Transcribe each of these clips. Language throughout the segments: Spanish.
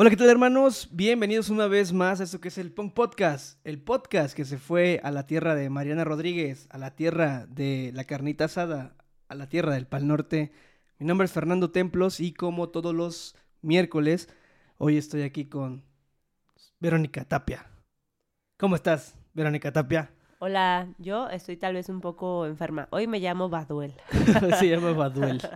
Hola, ¿qué tal hermanos? Bienvenidos una vez más a esto que es el Punk Podcast, el podcast que se fue a la tierra de Mariana Rodríguez, a la tierra de la carnita asada, a la tierra del Pal Norte. Mi nombre es Fernando Templos y como todos los miércoles, hoy estoy aquí con Verónica Tapia. ¿Cómo estás, Verónica Tapia? Hola, yo estoy tal vez un poco enferma. Hoy me llamo Baduel. Se llama Baduel.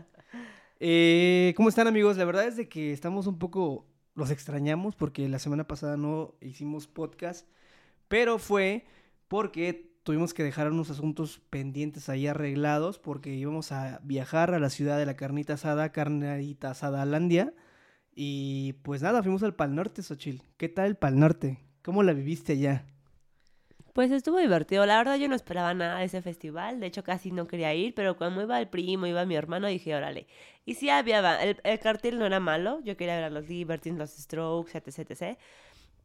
Eh, ¿Cómo están amigos? La verdad es de que estamos un poco los extrañamos porque la semana pasada no hicimos podcast, pero fue porque tuvimos que dejar unos asuntos pendientes ahí arreglados porque íbamos a viajar a la ciudad de la carnita asada, carnita asada Landia. Y pues nada, fuimos al Pal Norte, Xochil. ¿Qué tal el Pal Norte? ¿Cómo la viviste allá? Pues estuvo divertido. La verdad yo no esperaba nada de ese festival. De hecho casi no quería ir, pero cuando iba el primo, iba mi hermano, dije, órale. Y sí había, el, el cartel no era malo. Yo quería ver los Libertines, los Strokes, etc, etc.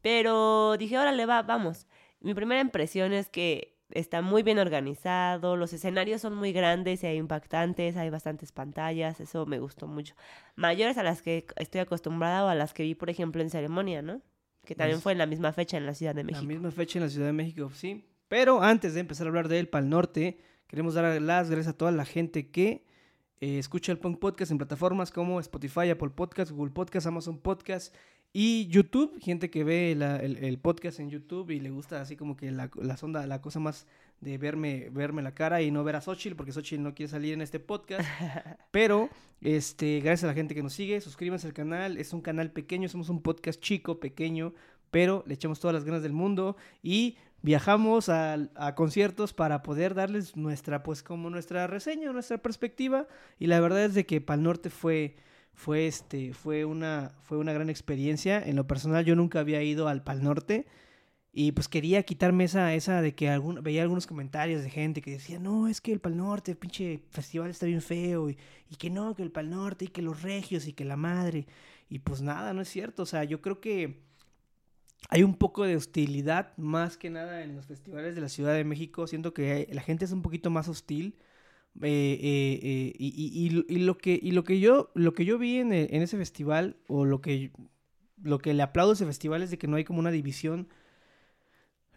Pero dije, órale, va, vamos. Mi primera impresión es que está muy bien organizado, los escenarios son muy grandes y impactantes, hay bastantes pantallas, eso me gustó mucho. Mayores a las que estoy acostumbrada o a las que vi, por ejemplo, en ceremonia, ¿no? Que también fue en la misma fecha en la Ciudad de México. La misma fecha en la Ciudad de México, sí. Pero antes de empezar a hablar de él para el norte, queremos dar las gracias a toda la gente que eh, escucha el Punk Podcast en plataformas como Spotify, Apple Podcast, Google Podcast, Amazon Podcast y YouTube. Gente que ve el, podcast en YouTube y le gusta así como que la, la sonda, la cosa más de verme, verme la cara y no ver a Xochitl, porque Xochitl no quiere salir en este podcast. Pero, este, gracias a la gente que nos sigue, suscríbanse al canal. Es un canal pequeño, somos un podcast chico, pequeño, pero le echamos todas las ganas del mundo y viajamos a, a, conciertos para poder darles nuestra, pues como nuestra reseña, nuestra perspectiva. Y la verdad es de que Pal Norte fue, fue, este, fue, una, fue una gran experiencia. En lo personal yo nunca había ido al Pal Norte. Y pues quería quitarme esa, esa de que algún, veía algunos comentarios de gente que decía, no, es que el Pal Norte, pinche festival está bien feo, y, que no, que el Pal Norte, y que los regios, y que la madre. Y pues nada, no es cierto. O sea, yo creo que hay un poco de hostilidad, más que nada en los festivales de la Ciudad de México. Siento que la gente es un poquito más hostil. Eh, eh, eh, y, y, y, lo que, y lo que yo, lo que yo vi en, en ese festival, o lo que, lo que le aplaudo a ese festival es de que no hay como una división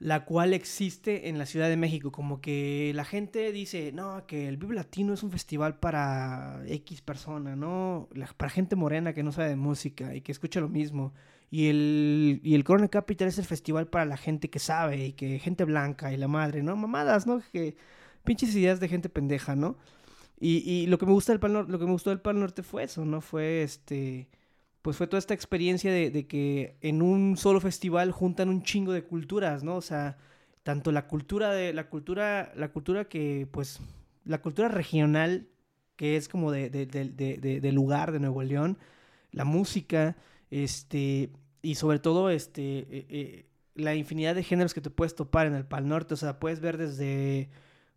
la cual existe en la Ciudad de México. Como que la gente dice, no, que el Vive Latino es un festival para X persona, ¿no? para gente morena que no sabe de música y que escucha lo mismo. Y el, y el Corona Capital es el festival para la gente que sabe y que gente blanca y la madre, ¿no? Mamadas, ¿no? Que pinches ideas de gente pendeja, ¿no? Y, y lo que me gusta del Pal Norte, lo que me gustó del Pal Norte fue eso, ¿no? Fue este pues fue toda esta experiencia de, que en un solo festival juntan un chingo de culturas, ¿no? O sea, tanto la cultura de, la cultura, la cultura que, pues, la cultura regional, que es como de, de, lugar de Nuevo León, la música, este, y sobre todo, este, eh, eh, la infinidad de géneros que te puedes topar en el Pal Norte, o sea, puedes ver desde,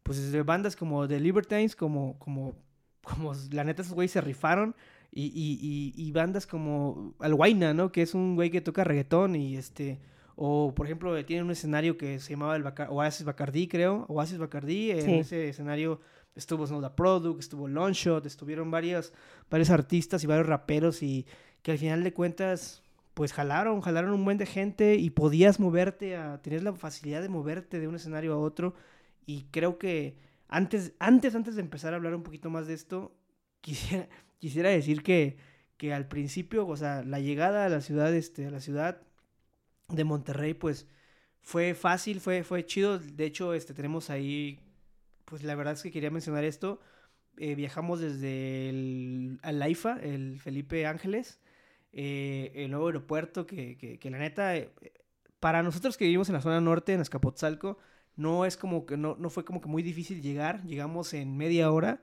pues, desde bandas como The Libertines, como, como, como, la neta, esos güeyes se rifaron, y, y, y, bandas como Alhuayna, ¿no? Que es un güey que toca reggaetón y este... O, por ejemplo, tiene un escenario que se llamaba el Oasis Bacardí, creo. Oasis Bacardí. En ese escenario estuvo Snowda Product, estuvo Longshot, estuvieron varios, varios artistas y varios raperos y que al final de cuentas, pues jalaron, jalaron un buen de gente y podías moverte, a, tenías la facilidad de moverte de un escenario a otro. Y creo que antes, antes, antes de empezar a hablar un poquito más de esto, quisiera, quisiera decir que, que al principio, o sea, la llegada a la ciudad, este, a la ciudad de Monterrey, pues fue fácil, fue, fue chido. De hecho, este, tenemos ahí, pues la verdad es que quería mencionar esto. Eh, viajamos desde el, al AIFA, el Felipe Ángeles, eh, el nuevo aeropuerto, que, que, que la neta, eh, para nosotros que vivimos en la zona norte, en Escapotzalco, no es como que, no, no fue como que muy difícil llegar. Llegamos en media hora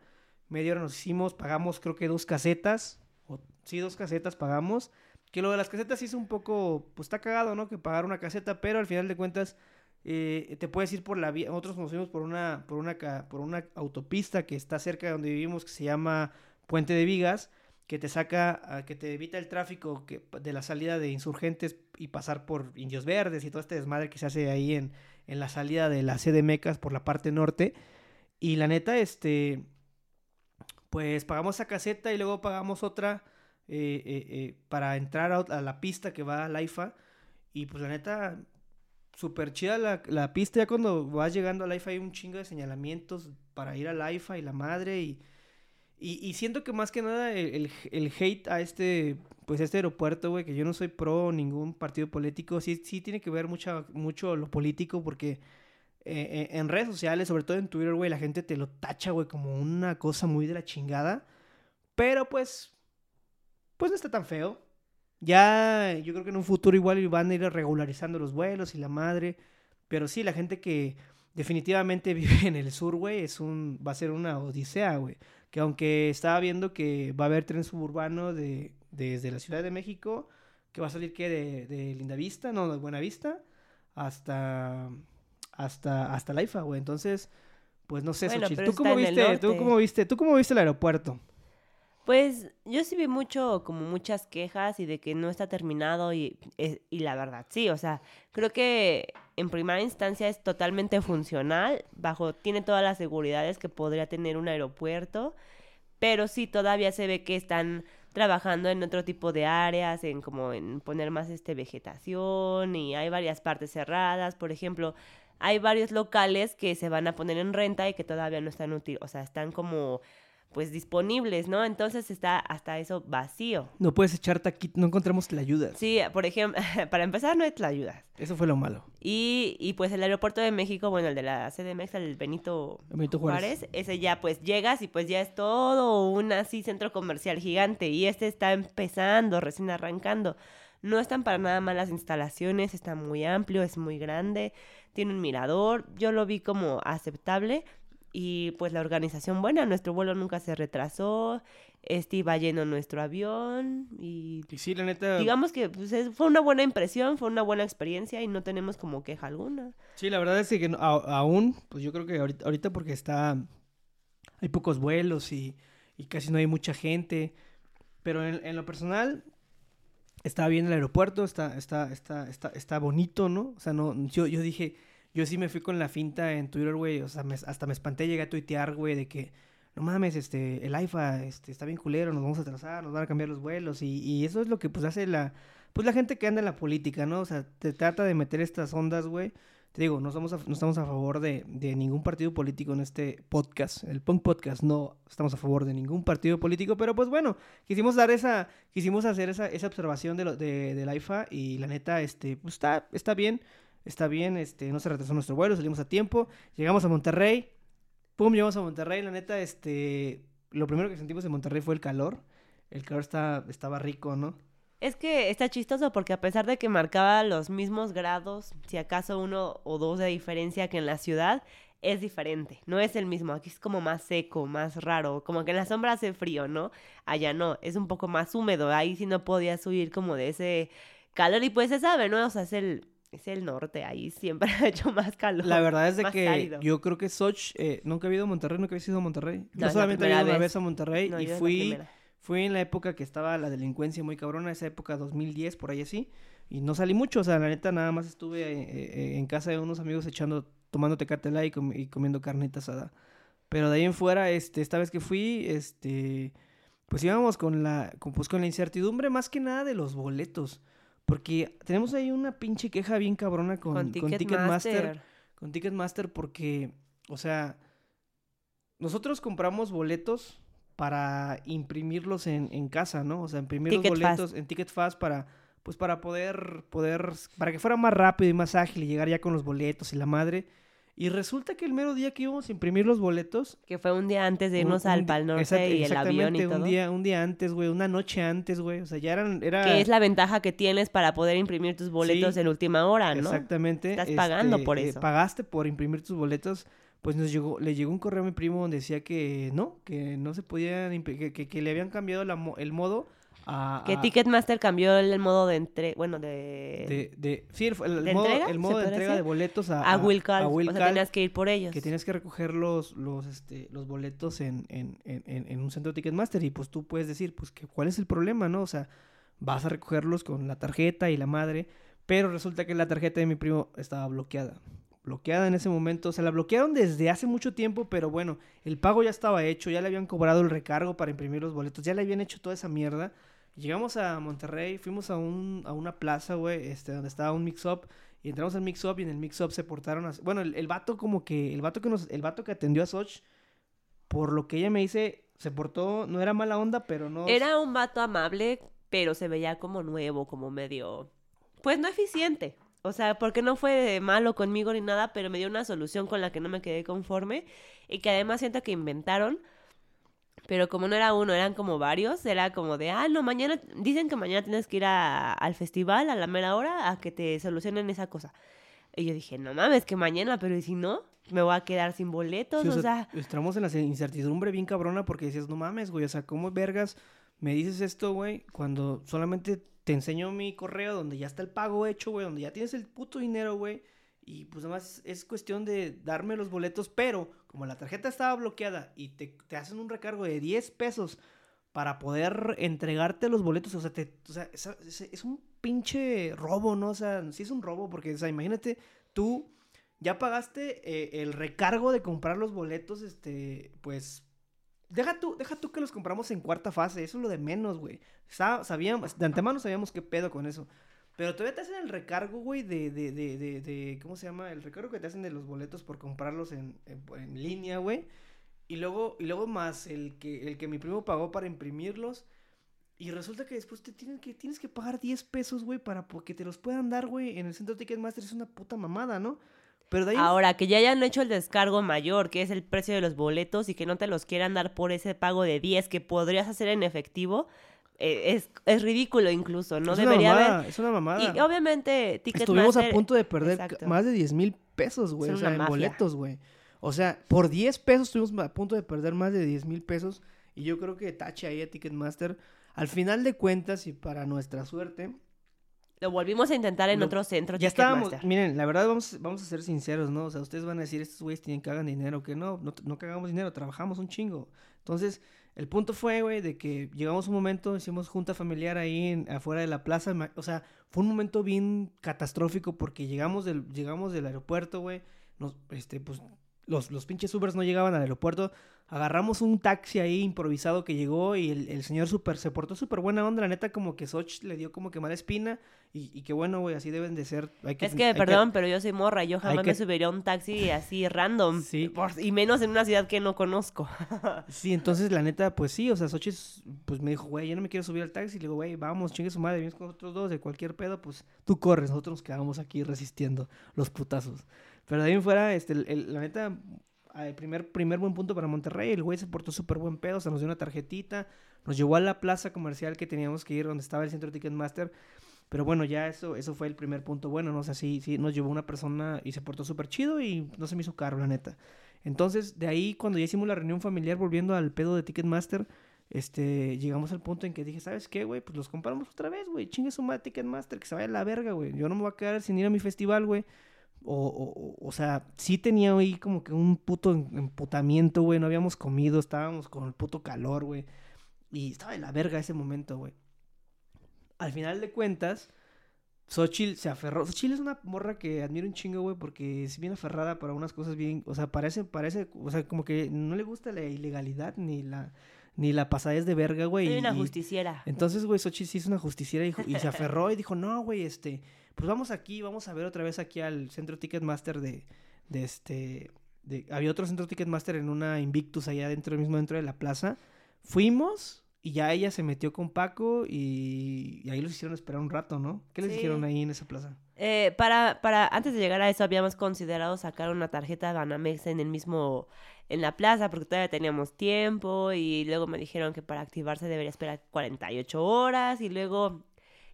media hora nos hicimos, pagamos creo que dos casetas, o sí, dos casetas pagamos, que lo de las casetas sí es un poco, pues está cagado, ¿no? Que pagar una caseta, pero al final de cuentas eh, te puedes ir por la vía, nosotros nos fuimos por una, por una, por una autopista que está cerca de donde vivimos, que se llama Puente de Vigas, que te saca, que te evita el tráfico de la salida de insurgentes y pasar por Indios Verdes y todo este desmadre que se hace ahí en, en la salida de la sede Mecas por la parte norte. Y la neta, este, pues pagamos esa caseta y luego pagamos otra eh, eh, eh, para entrar a, la pista que va a la IFA. Y pues la neta, súper chida la, la pista. Ya cuando vas llegando a la IFA hay un chingo de señalamientos para ir a la IFA y la madre. Y, y, siento que más que nada el, el, hate a este, pues este aeropuerto, güey, que yo no soy pro ningún partido político. Sí, sí tiene que ver mucha, mucho lo político porque eh, en redes sociales, sobre todo en Twitter, güey, la gente te lo tacha, güey, como una cosa muy de la chingada. Pero pues, pues no está tan feo. Ya, yo creo que en un futuro igual van a ir regularizando los vuelos y la madre. Pero sí, la gente que definitivamente vive en el sur, güey, es un, va a ser una odisea, güey. Que aunque estaba viendo que va a haber tren suburbano de, desde la Ciudad de México, que va a salir que de, de Lindavista, no, de Buenavista, hasta, hasta, hasta la IFA, güey. Entonces, pues no sé, Bueno, Xochitl, ¿tú cómo viste, tú cómo viste, tú cómo viste el aeropuerto? Pues yo sí vi mucho, como muchas quejas y de que no está terminado y, eh, y la verdad, sí, o sea, creo que en primera instancia es totalmente funcional, bajo, tiene todas las seguridades que podría tener un aeropuerto, pero sí todavía se ve que están trabajando en otro tipo de áreas, en como en poner más este vegetación y hay varias partes cerradas, por ejemplo, hay varios locales que se van a poner en renta y que todavía no están útiles, o sea, están como pues disponibles, ¿no? Entonces está hasta eso vacío. No puedes echar taquito, no encontramos la ayuda. Sí, por ejemplo, para empezar no hay ayudas. Eso fue lo malo. Y, y pues el aeropuerto de México, bueno, el de la CDMX, el Benito Benito Juárez. Juárez, ese ya pues llegas y pues ya es todo un así centro comercial gigante y este está empezando, recién arrancando. No están para nada mal las instalaciones, está muy amplio, es muy grande, tiene un mirador, yo lo vi como aceptable y pues la organización buena, nuestro vuelo nunca se retrasó, este iba lleno nuestro avión y Y sí, la neta. digamos que pues, es- fue una buena impresión, fue una buena experiencia y no tenemos como queja alguna. Sí, la verdad es que no- a- aún, pues yo creo que ahorita, ahorita porque está. Hay pocos vuelos y, y casi no hay mucha gente. Pero en, en lo personal, está bien el aeropuerto, está, está, está, está, está bonito, ¿no? O sea, no, yo, yo dije, yo sí me fui con la finta en Twitter, güey. O sea, me- hasta me espanté, llegué a tuitear, güey, de que no mames, este, el AIFA este, está bien culero, nos vamos a atrasar, nos van a cambiar los vuelos. Y, y eso es lo que pues hace la, pues la gente que anda en la política, ¿no? O sea, te trata de meter estas ondas, güey. Te digo, no, somos a- no estamos a favor de, de ningún partido político en este podcast. El Punk Podcast no estamos a favor de ningún partido político, pero pues bueno, quisimos dar esa, quisimos hacer esa, esa observación de, lo, de, del AIFA y la neta, este, pues está, está bien, está bien, este, no se retrasó nuestro vuelo, salimos a tiempo, llegamos a Monterrey, pum, llegamos a Monterrey, la neta, este, lo primero que sentimos en Monterrey fue el calor, el calor está, estaba rico, ¿no? Es que está chistoso porque a pesar de que marcaba los mismos grados, si acaso uno o dos de diferencia que en la ciudad, es diferente. No es el mismo. Aquí es como más seco, más raro. Como que en la sombra hace frío, ¿no? Allá no. Es un poco más húmedo. Ahí sí no podías huir como de ese calor. Y pues se sabe, ¿no? O sea, es el, es el norte. Ahí siempre ha hecho más calor. La verdad es de que yo creo que Soch eh, nunca he ido a Monterrey, nunca he ido a Monterrey. No, yo solamente he ido una vez. vez a Monterrey No, y fui, fui en la época que estaba la delincuencia muy cabrona, esa época 2010, por ahí así. Y no salí mucho, o sea, la neta nada más estuve eh, eh, en casa de unos amigos echando, tomando tecatela y, com- y comiendo carnita asada. Pero de ahí en fuera, este, esta vez que fui, este, pues íbamos con la, con, pues con la incertidumbre más que nada de los boletos. Porque tenemos ahí una pinche queja bien cabrona con, Con. Ticketmaster con Ticketmaster porque, o sea, nosotros compramos boletos para imprimirlos en, en casa, ¿no? O sea, imprimir los boletos en Ticketfast para, pues para poder, poder, para que fuera más rápido y más ágil y llegar ya con los boletos y la madre. Y resulta que el mero día que íbamos a imprimir los boletos, Que fue un día antes de irnos un al Pal Norte exact- y el avión y todo. un día, un día antes, güey, una noche antes, güey. O sea, ya eran, era... Que es la ventaja que tienes para poder imprimir tus boletos Sí, en última hora, ¿no? Exactamente. Estás pagando este, por eh, eso. pagaste por imprimir tus boletos. Pues nos llegó, le llegó un correo a mi primo donde decía que no, que no se podían, que, que, que le habían cambiado la el modo a... Que a- Ticketmaster cambió el modo de entre... Bueno, de... de, de- sí, el, el ¿De modo, entrega, el modo de entrega de boletos a, a a O Wilcal, sea, tenías que ir por ellos. que tienes que recoger los, los, este, los boletos en, en, en, en- en un centro Ticketmaster y pues tú puedes decir, pues, que, ¿cuál es el problema, no? O sea, vas a recogerlos con la tarjeta y la madre, pero resulta que la tarjeta de mi primo estaba bloqueada. Bloqueada en ese momento. Se la bloquearon desde hace mucho tiempo, pero bueno, el pago ya estaba hecho, ya le habían cobrado el recargo para imprimir los boletos, ya le habían hecho toda esa mierda. Llegamos a Monterrey, fuimos a, un, a una plaza, güey, este, donde estaba un mix-up. Y entramos al mix-up y en el mix-up se portaron así. Bueno, el, el, vato como que, el vato que nos, el vato que atendió a Soch, por lo que ella me dice, se portó, no era mala onda, pero no... Era un vato amable, pero se veía como nuevo, como medio... Pues no eficiente. O sea, porque no fue malo conmigo ni nada, pero me dio una solución con la que no me quedé conforme y que además siento que inventaron. Pero como no era uno, eran como varios, era como de, ah, no, mañana, dicen que mañana tienes que ir a, al festival a la mera hora a que te solucionen esa cosa. Y yo dije, no mames, que mañana, pero ¿y si no? Me voy a quedar sin boletos, Sí, o, sea, Estamos en la incertidumbre bien cabrona porque decías, no mames, güey, o sea, ¿cómo vergas me dices esto, güey? Cuando solamente te enseño mi correo donde ya está el pago hecho, güey, donde ya tienes el puto dinero, güey. Y pues nada más es cuestión de darme los boletos, pero como la tarjeta estaba bloqueada y te, hacen un recargo de 10 pesos para poder entregarte los boletos, o sea, te, o sea es un pinche robo, ¿no? O sea, sí es un robo porque, o sea, imagínate, tú ya pagaste eh, el recargo de comprar los boletos, este, pues... Deja tú, deja tú que los compramos en cuarta fase, eso es lo de menos, güey. Sa- Sabíamos, de antemano sabíamos qué pedo con eso. Pero todavía te hacen el recargo, güey, de, de, de, de, de- ¿cómo se llama? El recargo que te hacen de los boletos por comprarlos en, en, en línea, güey. Y luego, y luego más el que, el que mi primo pagó para imprimirlos. Y resulta que después te tienen que, tienes que pagar 10 pesos, güey, para que te los puedan dar, güey, en el centro Ticketmaster. Es una puta mamada, ¿no? Pero de ahí... ahora que ya hayan hecho el descargo mayor, que es el precio de los boletos y que no te los quieran dar por ese pago de 10 que podrías hacer en efectivo, eh, es, es ridículo incluso, no es una debería mamada, haber... Es una mamada. Y obviamente Ticketmaster... Estuvimos a punto de perder Exacto. más de 10 mil pesos, güey. O sea, en mafia. boletos, güey. O sea, por 10 pesos estuvimos a punto de perder más de 10 mil pesos. Y yo creo que tache ahí a Ticketmaster. Al final de cuentas, y para nuestra suerte, Lo volvimos a intentar en otro centro ya estábamos. Miren, la verdad, vamos, vamos a ser sinceros, ¿no? O sea, ustedes van a decir, estos güeyes tienen que hagan dinero, que no, no, no cagamos dinero, trabajamos un chingo. Entonces, el punto fue, güey, de que llegamos un momento, hicimos junta familiar ahí en- afuera de la plaza. O sea, fue un momento bien catastrófico porque llegamos del, llegamos del aeropuerto, güey. Nos, este, pues, los, los pinches Ubers no llegaban al aeropuerto. Agarramos un taxi ahí improvisado que llegó y el, el señor super, se portó súper buena onda. La neta, como que Soch le dio como que mala espina. Y, y que bueno, güey, así deben de ser. Hay Es hay que, perdón, pero yo soy morra, yo jamás que- me subiría a un taxi así random. Sí. por- y menos en una ciudad que no conozco. Sí, entonces la neta, pues sí, o sea, Xochitl pues me dijo, güey, yo no me quiero subir al taxi. Le digo, güey, vamos, chingue su madre, vienes con nosotros dos, de cualquier pedo, pues tú corres, nosotros nos quedamos aquí resistiendo los putazos. Pero de ahí en fuera, este, la neta, el primer, primer buen punto para Monterrey, el güey se portó súper buen pedo, o sea, nos dio una tarjetita, nos llevó a la plaza comercial que teníamos que ir, donde estaba el centro Ticketmaster. Pero bueno, ya eso, eso fue el primer punto bueno, ¿no? O sea, sí, sí, nos llevó una persona y se portó súper chido y no se me hizo caro, la neta. Entonces, de ahí, cuando ya hicimos la reunión familiar, volviendo al pedo de Ticketmaster, este, llegamos al punto en que dije, ¿sabes qué, güey? Pues los compramos otra vez, güey. Chingue su madre Ticketmaster, que se vaya a la verga, güey. Yo no me voy a quedar sin ir a mi festival, güey. O, o, o- sea, sí tenía ahí como que un puto em- emputamiento, güey. No habíamos comido, estábamos con el puto calor, güey. Y estaba de la verga ese momento, güey. Al final de cuentas, Xochitl se aferró. Xochitl es una morra que admiro un chingo, güey, porque es bien aferrada para unas cosas bien. O sea, parece, parece, o sea, como que no le gusta la ilegalidad ni la, ni la pasadez de verga, güey. Soy y- una y- justiciera. entonces, güey, Xochitl sí es una justiciera y, y se aferró y dijo, no, güey, este, pues vamos aquí, vamos a ver otra vez aquí al centro Ticketmaster de, de este, de, había otro centro Ticketmaster en una Invictus allá dentro, mismo dentro de la plaza. Fuimos y ya ella se metió con Paco y, y ahí los hicieron esperar un rato, ¿no? ¿Qué les Sí. dijeron ahí en esa plaza? Eh, para, para, antes de llegar a eso, habíamos considerado sacar una tarjeta Banamex en el mismo, en la plaza, porque todavía teníamos tiempo, y luego me dijeron que para activarse debería esperar 48 horas, y luego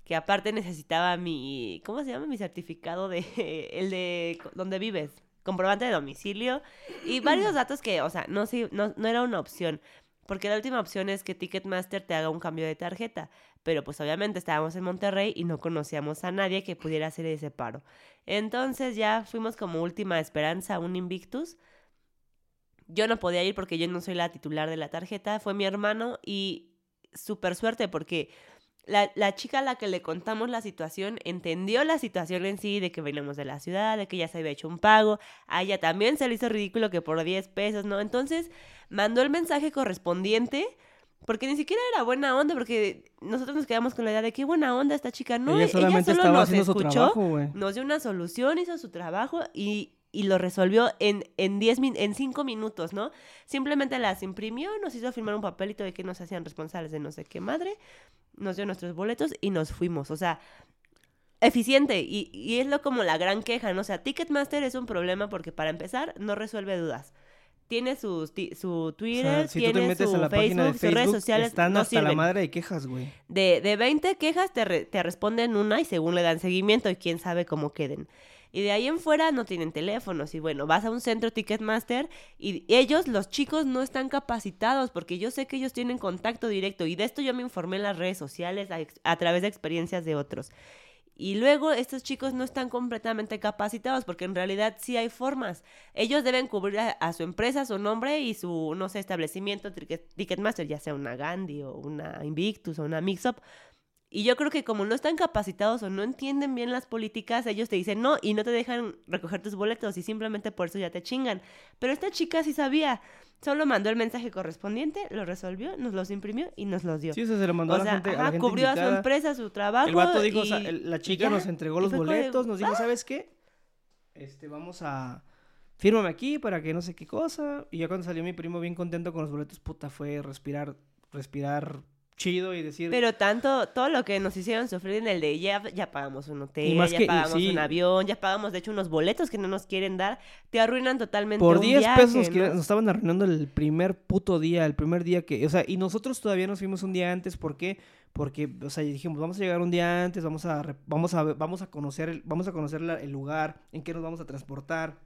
que aparte necesitaba mi, ¿cómo se llama? Mi certificado de, el de donde vives, comprobante de domicilio, y varios datos que, o sea, no, sí, no, no era una opción. Porque la última opción es que Ticketmaster te haga un cambio de tarjeta. Pero pues obviamente estábamos en Monterrey y no conocíamos a nadie que pudiera hacer ese paro. Entonces ya fuimos como última esperanza a un Invictus. Yo no podía ir porque yo no soy la titular de la tarjeta. Fue mi hermano y súper suerte porque la, la chica a la que le contamos la situación entendió la situación en sí de que veníamos de la ciudad, de que ya se había hecho un pago. A ella también se le hizo ridículo que por 10 pesos, ¿no? Entonces mandó el mensaje correspondiente. Porque ni siquiera era buena onda, porque nosotros nos quedamos con la idea de qué buena onda esta chica. No, ella solamente solo estaba nos haciendo su escuchó, trabajo, güey. nos dio una solución, hizo su trabajo y, y lo resolvió en, en, 10 min- en 5 minutos, ¿no? Simplemente las imprimió, nos hizo firmar un papelito de que nos hacían responsables de no sé qué madre, nos dio nuestros boletos y nos fuimos. O sea, eficiente. Y, y es lo como la gran queja, ¿no? O sea, Ticketmaster es un problema porque para empezar no resuelve dudas. Tiene su O Twitter, sea, si tú tiene te metes su a la página de Facebook, sus redes Facebook, sociales están no hasta la madre de quejas, güey. De, de 20 quejas te, re- te responden una y según le dan seguimiento y quién sabe cómo queden. Y de ahí en fuera no tienen teléfonos. Y bueno, vas a un centro Ticketmaster y ellos, los chicos, no están capacitados porque yo sé que ellos tienen contacto directo. Y de esto yo me informé en las redes sociales a, través de experiencias de otros. Y luego estos chicos no están completamente capacitados porque en realidad sí hay formas. Ellos deben cubrir a, a su empresa, su nombre y su, no sé, establecimiento Ticket- Ticketmaster, ya sea una Gandhi o una Invictus o una Mixup. Y yo creo que como no están capacitados o no entienden bien las políticas, ellos te dicen no y no te dejan recoger tus boletos y simplemente por eso ya te chingan. Pero esta chica sí sabía. Solo mandó el mensaje correspondiente, lo resolvió, nos los imprimió y nos los dio. Sí, o sea, se lo mandó o a la gente, a la ajá, gente cubrió a su empresa, su trabajo. El vato dijo, o y- sea, el- la chica ya. nos entregó los de, boletos, nos dijo, "Ah". ¿sabes qué? Este, vamos a... Fírmame aquí para que no sé qué cosa. Y ya cuando salió mi primo bien contento con los boletos, puta, fue respirar, respirar chido y decir... Pero tanto, todo lo que nos hicieron sufrir en el de ya, ya pagamos un hotel, Y más ya que- pagamos sí. un avión, ya pagamos de hecho unos boletos que no nos quieren dar, te arruinan totalmente Por un 10 viaje, pesos nos, ¿no? quieren- nos estaban arruinando el primer puto día, el primer día que, o sea, y nosotros todavía nos fuimos un día antes, ¿por qué? Porque, o sea, dijimos, vamos a llegar un día antes, vamos a, vamos a, vamos a conocer, el, vamos a conocer la- el lugar, en qué nos vamos a transportar,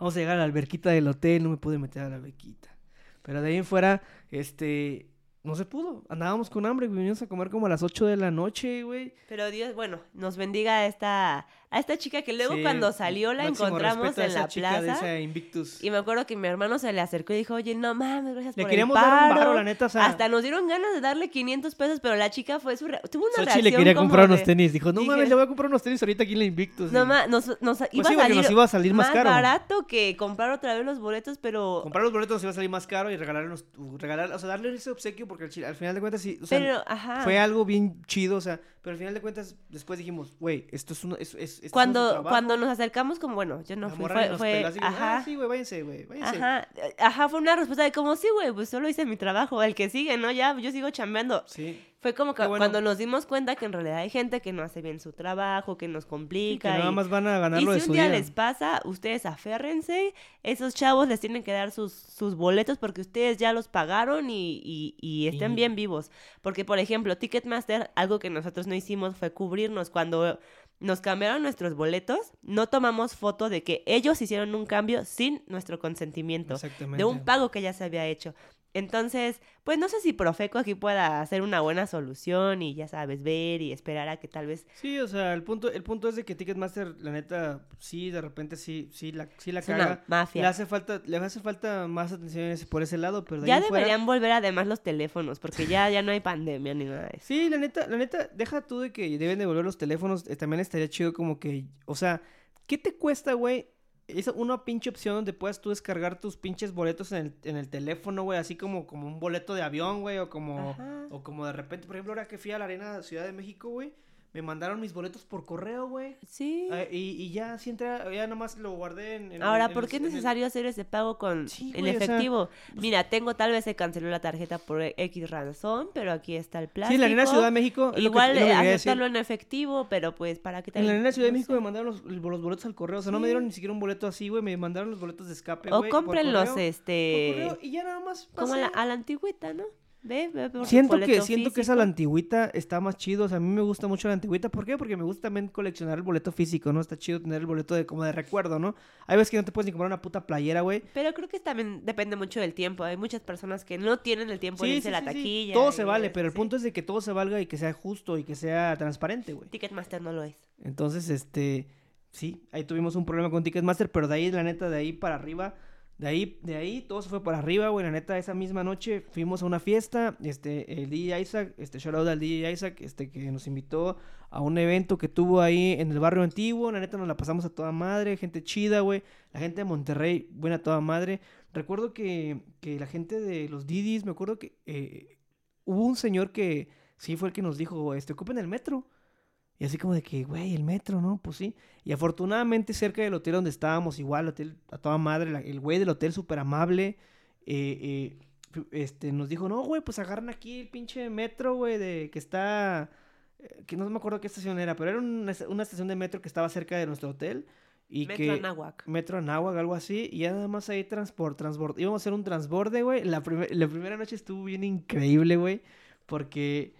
vamos a llegar a la alberquita del hotel, no me pude meter a la alberquita, pero de ahí en fuera, este, no se pudo, andábamos con hambre, güey, vinimos a comer como a las 8 de la noche, güey. Pero Dios, bueno, nos bendiga esta, a esta chica que luego Sí, cuando salió la encontramos en la plaza. Invictus. Y me acuerdo que mi hermano se le acercó y dijo, oye, no mames, gracias Le por queríamos el dar un paro. varo, la neta, o sea... Hasta nos dieron ganas de darle 500 pesos, pero la chica fue su... re- Tuvo una Xochitl reacción le quería comprar de, unos tenis. Dijo, no dije- mames, le voy a comprar unos tenis ahorita aquí en la Invictus. No Y ma- nos, nos Pues iba sí, a salir nos iba a salir más caro. barato que comprar otra vez los boletos, pero... Comprar los boletos nos iba a salir más caro y regalarlos, regalar, o sea, darle ese obsequio porque al, final de cuentas sí, o sea, pero, ajá. fue algo bien chido, o sea, pero al final de cuentas después dijimos, güey, esto es es, es, cuando, nuestro trabajo". cuando nos acercamos, como bueno, yo no La fui, fue, nos fue- peló así como, ajá, "Ah, sí, güey, váyanse, güey, váyanse. ajá, eh, ajá, fue una respuesta de como, sí, güey, pues solo hice mi trabajo, el que sigue, ¿no? Ya, yo sigo chambeando. Sí. Fue como que bueno. cuando nos dimos cuenta que en realidad hay gente que no hace bien su trabajo, que nos Sí, que complica. nada y- más van a y ganarlo de si un día día. les pasa, ustedes aférrense, esos chavos les tienen que dar sus, sus boletos porque ustedes ya los pagaron y, y, y estén Y- bien vivos. Porque, por ejemplo, Ticketmaster, algo que nosotros no hicimos fue cubrirnos. Cuando nos cambiaron nuestros boletos, no tomamos foto de que ellos hicieron un cambio sin nuestro consentimiento, Exactamente. de un pago que ya se había hecho. Entonces, pues no sé si Profeco aquí pueda hacer una buena solución y ya sabes, ver y esperar a que tal vez Sí, o sea, el punto, el punto es de que Ticketmaster, la neta, sí, de repente sí, sí la, sí la es caga. una mafia. Le hace falta, le hace falta más atención por ese lado, pero de Ya ahí en fuera- deberían volver además los teléfonos, porque ya, ya no hay pandemia ni nada de eso. Sí, la neta, la neta, deja tú de que deben devolver los teléfonos, eh, también estaría chido como que, o sea, ¿qué te cuesta, güey? Es una pinche opción donde puedas tú descargar tus pinches boletos en el, en el teléfono, güey, así como, como un boleto de avión, güey, o como, Ajá. o como de repente, por ejemplo, ahora que fui a la Arena Ciudad de México, güey, me mandaron mis boletos por correo, güey. Sí. Ah, y, y ya, sí entra, ya nomás lo guardé en... en- Ahora, en ¿por qué es el- necesario hacer ese pago con Sí, en güey, o sea, efectivo? Mira, tengo tal vez se canceló la tarjeta por X razón, pero aquí está el plástico. Sí, en la Arena Ciudad de México. Igual que aceptarlo en efectivo, pero pues para qué En la Arena Ciudad de no México sé. me mandaron los, los boletos al correo. O sea, no me deren ni siquiera un boleto así, güey. Me mandaron los boletos de escape, O correo, por este, correo, y ya nada más como a la, a la antigüita, ¿no? Ve, ve por Siento que, siento que esa la antigüita está más chido. O sea, a mí me gusta mucho la antigüita. ¿Por qué? Porque me gusta también coleccionar el boleto físico, ¿no? Está chido tener el boleto de como de recuerdo, ¿no? Hay veces que no te puedes ni comprar una puta playera, güey. Pero creo que también depende mucho del tiempo. Hay muchas personas que no tienen el tiempo de Sí, irse sí, a la sí. taquilla. Todo se vale, eso, pero el punto es de que todo se valga y que sea justo y que sea transparente, güey. Ticketmaster no lo es. Entonces, este, sí, ahí tuvimos un problema con Ticketmaster, pero de ahí, la neta, de ahí para arriba, De ahí, de ahí todo se fue para arriba, güey. La neta, esa misma noche fuimos a una fiesta. Este, el DJ Isaac, este, shout out al DJ Isaac, este, que nos invitó a un evento que tuvo ahí en el barrio antiguo. La neta, nos la pasamos a toda madre. Gente chida, güey. La gente de Monterrey, buena a toda madre. Recuerdo que, que la gente de los Didis, me acuerdo que eh, hubo un señor que sí fue el que nos dijo, este, ocupen el metro. Y así como de que, güey, el metro, ¿no? Pues sí. Y afortunadamente cerca del hotel donde estábamos, igual, hotel a toda madre, el güey del hotel súper amable, eh, eh, este, nos dijo, no, güey, pues agarran aquí el pinche metro, güey, de que está, eh, que no me acuerdo qué estación era, pero era una, una, estación de metro que estaba cerca de nuestro hotel. Y metro que, Anáhuac. Metro Anáhuac, algo así. Y ya nada más ahí transport, transport. Íbamos a hacer un transborde, güey. La, la primera noche estuvo bien increíble, güey. Porque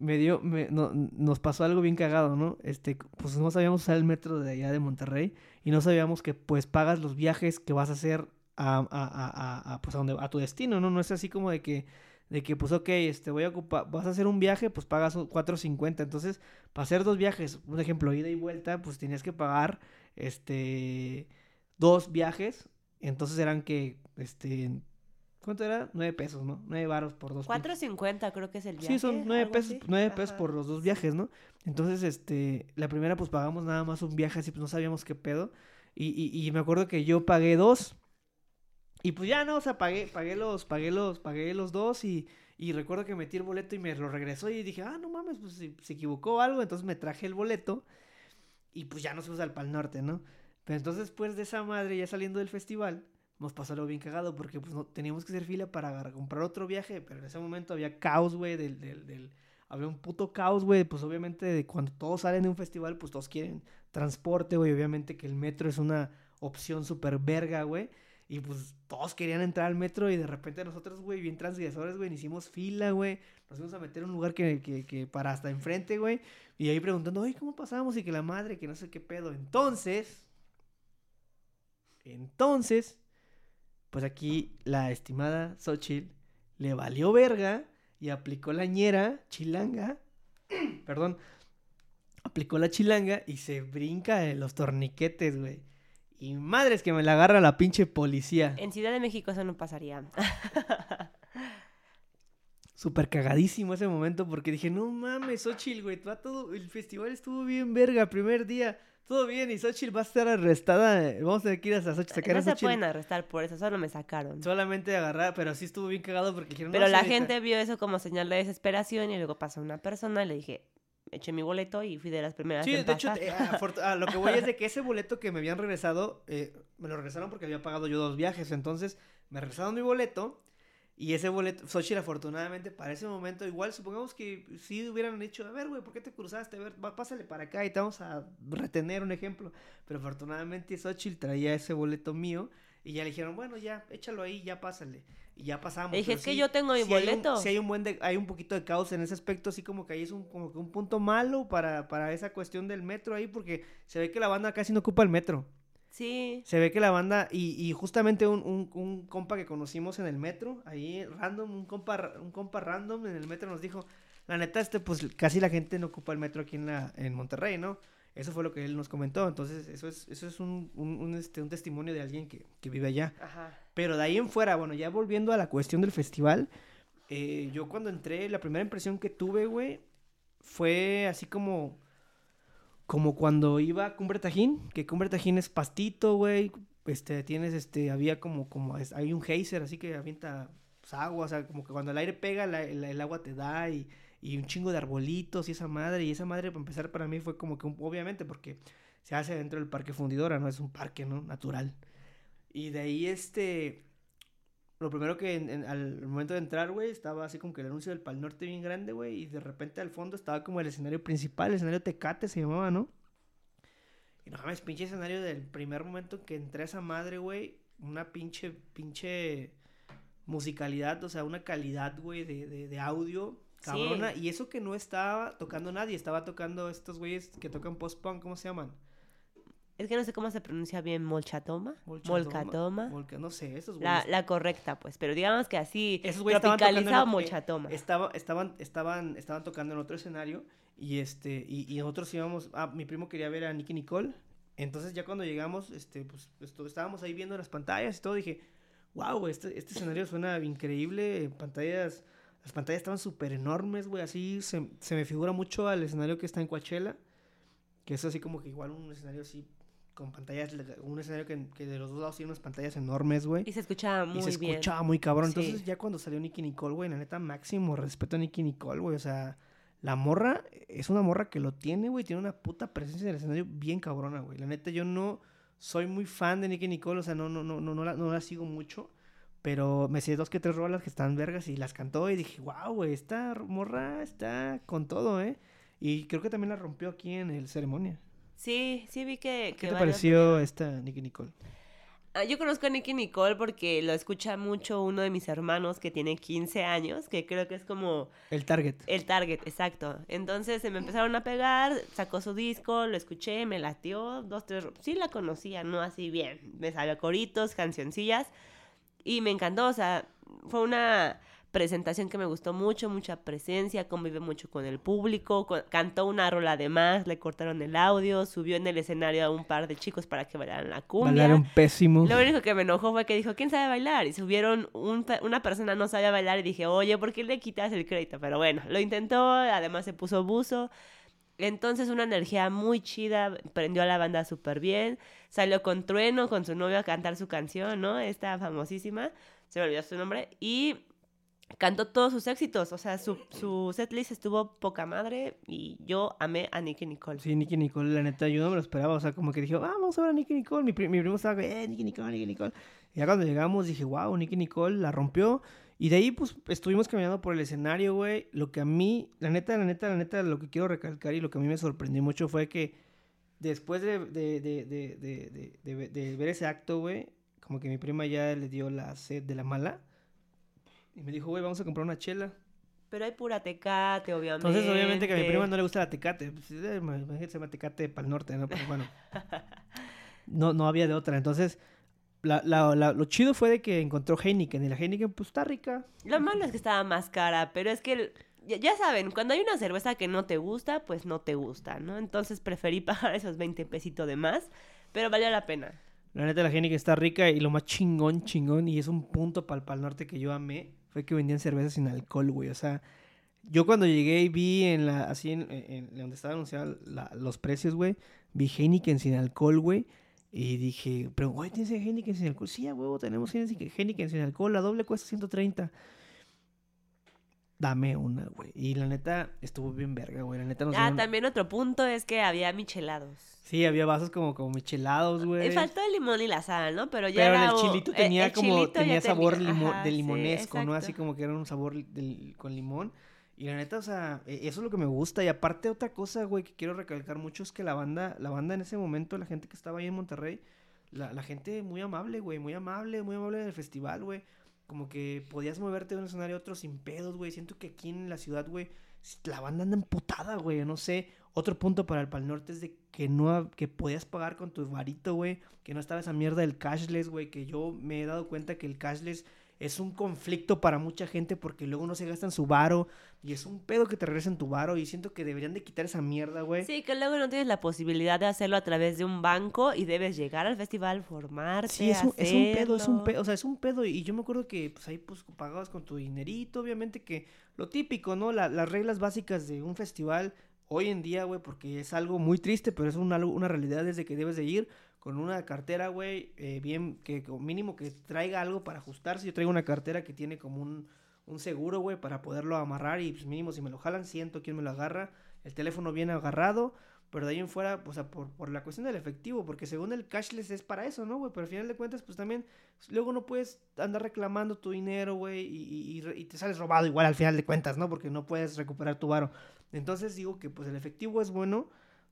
me dio, me, no, nos pasó algo bien cagado, ¿no? Este, pues no sabíamos usar el metro de allá de Monterrey y no sabíamos que pues pagas los viajes que vas a hacer a, a, a, a pues a, donde, a tu destino, ¿no? No es así como de que, de que pues ok, este, voy a ocupar, vas a hacer un viaje, pues pagas 4.50, entonces para hacer dos viajes, un ejemplo, ida y vuelta, pues tenías que pagar, este, dos viajes, entonces eran que, este, ¿Cuánto era? Nueve pesos, ¿no? Nueve baros por dos. 4.50 creo que es el viaje. Sí, son nueve pesos, nueve pesos por los dos viajes, ¿no? Entonces, este, la primera pues pagamos nada más un viaje, así pues no sabíamos qué pedo. Y, y, y me acuerdo que yo pagué dos. Y pues ya no, o sea, pagué, pagué los, pagué los, pagué los dos y, y recuerdo que metí el boleto y me lo regresó y dije, ah, no mames, pues se, se equivocó algo, entonces me traje el boleto y pues ya nos fuimos al Pal Norte, ¿no? Pero entonces después de esa madre, ya saliendo del festival, nos pasó algo bien cagado porque pues no, teníamos que hacer fila para comprar otro viaje, pero en ese momento había caos, güey, del, del, del, había un puto caos, güey, pues obviamente de cuando todos salen de un festival, pues todos quieren transporte, güey, obviamente que el metro es una opción súper verga, güey, y pues todos querían entrar al metro y de repente nosotros, güey, bien transgresores, güey, hicimos fila, güey, nos fuimos a meter en un lugar que, que, que para hasta enfrente, güey, y ahí preguntando, oye, ¿cómo pasamos? Y que la madre, que no sé qué pedo, entonces... Entonces, pues aquí la estimada Xochitl le valió verga y aplicó la ñera chilanga, perdón, aplicó la chilanga y se brinca de los torniquetes, güey. Y madres que me la agarra la pinche policía. En Ciudad de México eso no pasaría. Súper cagadísimo ese momento porque dije, no mames, Xochitl, güey, todo, el festival estuvo bien verga, primer día todo bien y Xochitl va a estar arrestada. Vamos a tener que ir a Xochitl, sacar no a Xochitl. se pueden arrestar por eso, solo me sacaron. Solamente agarrar, pero sí estuvo bien cagado porque dijeron... Pero no, la gente vio eso como señal de desesperación y luego pasó una persona y le dije, eché mi boleto y fui de las primeras Sí, de hecho, eh, a, lo que voy es de que ese boleto que me habían regresado, eh, me lo regresaron porque había pagado yo dos viajes, entonces me regresaron mi boleto y ese boleto, Xochitl afortunadamente para ese momento, igual supongamos que si hubieran dicho, a ver, güey, ¿por qué te cruzaste? A ver, pásale para acá y te vamos a retener un ejemplo. Pero afortunadamente Xochitl traía ese boleto mío y ya le dijeron, bueno, ya, échalo ahí, ya pásale. Y ya pasamos. dije, es que yo tengo mi boleto. Si hay, un, buen hay un poquito de caos en ese aspecto, así como que ahí es un, como que un punto malo para, para esa cuestión del metro ahí, porque se ve que la banda casi no ocupa el metro. Sí. Se ve que la banda, y, y justamente un, un, un, compa que conocimos en el metro, ahí random, un compa, un compa random en el metro nos dijo, la neta, este, pues casi la gente no ocupa el metro aquí en, la, en Monterrey, ¿no? Eso fue lo que él nos comentó, entonces eso es, eso es un, un, este, un testimonio de alguien que, que vive allá. Ajá. Pero de ahí en fuera, bueno, ya volviendo a la cuestión del festival, eh, yo cuando entré, la primera impresión que tuve, güey, fue así como como cuando iba a Cumbre Tajín, que Cumbre Tajín es pastito, güey. Este, tienes, este, había como, como, hay un geyser, así que avienta pues, agua, o sea, como que cuando el aire pega, la, el, agua te da y, y, un chingo de arbolitos y esa madre. Y esa madre, para empezar, para mí fue como que, obviamente, porque se hace dentro del parque fundidora, ¿no? Es un parque, ¿no? Natural. Y de ahí, este, lo primero que en, en, al momento de entrar, güey, estaba así como que el anuncio del Pal Norte bien grande, güey, y de repente al fondo estaba como el escenario principal, el escenario Tecate se llamaba, ¿no? Y no mames, pinche escenario del primer momento que entré a esa madre, güey, una pinche, pinche musicalidad, o sea, una calidad, güey, de, de, de, audio cabrona. Sí. Y eso que no estaba tocando nadie, estaba tocando estos güeyes que tocan post-punk, ¿cómo se llaman? Es que no sé cómo se pronuncia bien Molchatoma. Molcatoma. Molca, no sé, esos la, la, correcta, pues. Pero digamos que así, esos tropicalizado Molchatoma. Estaba, estaban, estaban, estaban tocando en otro escenario y este y, y, nosotros íbamos... Ah, mi primo quería ver a Nicky Nicole. Entonces ya cuando llegamos, este, pues, esto, estábamos ahí viendo las pantallas y todo, dije... wow, este, este escenario suena increíble, pantallas, las pantallas estaban súper enormes, güey, así se, se me figura mucho al escenario que está en Coachella, que es así como que igual un escenario así con pantallas, un escenario que, que de los dos lados tiene unas pantallas enormes, güey. Y se escuchaba muy Y se bien. escuchaba muy cabrón. Sí. Entonces, ya cuando salió Nicky Nicole, güey, la neta, máximo respeto a Nicky Nicole, güey. O sea, la morra es una morra que lo tiene, güey. Tiene una puta presencia en el escenario bien cabrona, güey. La neta, yo no soy muy fan de Nicky Nicole. O sea, no, no, no, no, no, la, no la sigo mucho. Pero me sé dos que tres rolas que están vergas y las cantó y dije, wow, güey, esta morra está con todo, ¿eh? Y creo que también la rompió aquí en el ceremonia. Sí, sí vi que... ¿Qué te pareció esta Nicky Nicole? Ah, yo conozco a Nicky Nicole porque lo escucha mucho uno de mis hermanos que tiene 15 años, que creo que es como El Target. el target, exacto. Entonces se me empezaron a pegar, sacó su disco, lo escuché, me latió, dos, tres... Sí la conocía, no así bien. Me salió coritos, cancioncillas y me encantó, o sea, fue una presentación que me gustó mucho, mucha presencia, convive mucho con el público, con- cantó una rola de más, le cortaron el audio, subió en el escenario a un par de chicos para que bailaran la cumbia. Bailaron pésimo. Lo único que me enojó fue que dijo, ¿quién sabe bailar? Y subieron, un una persona no sabía bailar y dije, oye, ¿por qué le quitas el crédito? Pero bueno, lo intentó, además se puso buzo. Entonces una energía muy chida, prendió a la banda súper bien. Salió con Trueno, con su novio a cantar su canción, ¿no? Esta famosísima, se me olvidó su nombre. Y cantó todos sus éxitos, o sea, su, su setlist estuvo poca madre y yo amé a Nicky Nicole. Sí, Nicky Nicole, la neta, yo no me lo esperaba. O sea, como que dije, ah, vamos a ver a Nicky Nicole. Mi, mi primo estaba, eh, Nicky Nicole, Nicky Nicole. Y ya cuando llegamos dije, wow, Nicky Nicole la rompió. Y de ahí, pues, estuvimos caminando por el escenario, güey. Lo que a mí, la neta, la neta, la neta, lo que quiero recalcar y lo que a mí me sorprendió mucho fue que después de, de, de, de ver ese acto, güey, como que mi prima ya le dio la sed de la mala. Y me dijo, güey, vamos a comprar una chela. Pero hay pura tecate, obviamente. Entonces, obviamente que a mi prima no le gusta la tecate. Pues, eh, Imagínate, se llama tecate para el norte, ¿no? Pero bueno. No, no había de otra. Entonces, la, la- la- lo chido fue de que encontró Heineken. Y la Heineken, pues, está rica. Lo malo es que estaba más cara, pero es que, el- ya, ya saben, cuando hay una cerveza que no te gusta, pues no te gusta, ¿no? Entonces preferí pagar esos 20 pesitos de más, pero valió la pena. La neta, la Heineken está rica. Y lo más chingón, chingón, y es un punto para el Pal Norte que yo amé, fue que vendían cervezas sin alcohol, güey. O sea, yo cuando llegué y vi en la, así en, donde estaban anunciados los precios, güey, vi Heineken sin alcohol, güey. Y dije, pero, güey, ¿tienes Heineken sin alcohol? Sí, a huevo, tenemos Heineken sin alcohol. La doble cuesta 130. Dame una, güey. Y la neta, estuvo bien verga, güey. La neta, nos Ah, dieron- también otro punto es que había michelados. Sí, había vasos como, como michelados, güey. Me faltó el limón y la sal, ¿no? Pero ya Pero era el o- chilito el- tenía el como chilito tenía sabor tenía- limo- ajá, de sí, limonesco, ¿no? Así como que era un sabor del- con limón. Y la neta, o sea, e- eso es lo que me gusta. Y aparte otra cosa, güey, que quiero recalcar mucho es que la banda, la banda en ese momento, la gente que estaba ahí en Monterrey, la, la gente muy amable, güey, muy amable, muy amable en el festival, güey. Como que podías moverte de un escenario a otro sin pedos, güey. Siento que aquí en la ciudad, güey, la banda anda emputada, güey. No sé. Otro punto para el Pal Norte es de que no que podías pagar con tu varito, güey. Que no estaba esa mierda del cashless, güey. Que yo me he dado cuenta que el cashless es un conflicto para mucha gente porque luego no se gasta en su varo. Y es un pedo que te regresen tu varo. Y siento que deberían de quitar esa mierda, güey. Sí, que luego no tienes la posibilidad de hacerlo a través de un banco y debes llegar al festival, formarte, Sí, es un, es un pedo, es un pedo, o sea, es un pedo. Y yo me acuerdo que pues ahí pues pagabas con tu dinerito, obviamente que lo típico, ¿no? La- las reglas básicas de un festival hoy en día, güey, porque es algo muy triste, pero es una, una realidad desde que debes de ir con una cartera, güey, eh, bien, que mínimo que traiga algo para ajustarse. Yo traigo una cartera que tiene como un, un seguro, güey, para poderlo amarrar y pues mínimo si me lo jalan, siento quién me lo agarra. El teléfono bien agarrado. Pero de ahí en fuera, sea, por, por la cuestión del efectivo, porque según el cashless es para eso, ¿no, güey? Pero al final de cuentas, pues también, luego no puedes andar reclamando tu dinero, güey, y, y- y te sales robado igual al final de cuentas, ¿no? Porque no puedes recuperar tu varo. Entonces digo que pues el efectivo es bueno,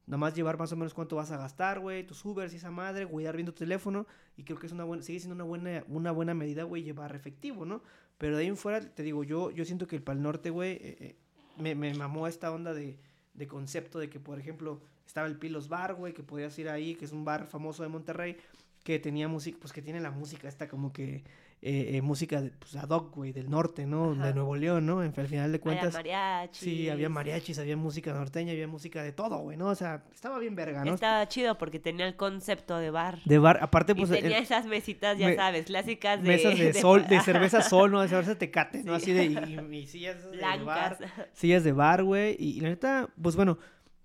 nada más llevar más o menos cuánto vas a gastar, güey, tus Ubers y esa madre, cuidar bien tu teléfono, y creo que es una buena, sigue siendo una buena, una buena medida, güey, llevar efectivo, ¿no? Pero de ahí en fuera, te digo, yo, yo siento que el Pal Norte, güey, eh, eh, me, me mamó esta onda de, de concepto de que, por ejemplo, estaba el Pilos Bar, güey, que podías ir ahí, que es un bar famoso de Monterrey, que tenía música, pues que tiene la música esta como que eh, eh, música de, pues, ad hoc, güey, del norte, ¿no? Ajá. De Nuevo León, ¿no? En, al final de Había cuentas. mariachis. Sí, había mariachis, había música norteña, había música de todo, güey, ¿no? O sea, estaba bien verga, ¿no? Estaba chido porque tenía el concepto de bar. De bar, aparte, pues. y tenía el- esas mesitas, ya me- sabes, clásicas de... mesas de, sol, de cerveza sol, ¿no? De cerveza tecate, ¿no? Sí. Así de. Y, y sillas de bar. Blancas. sillas de bar, güey. Y, y la neta, pues bueno,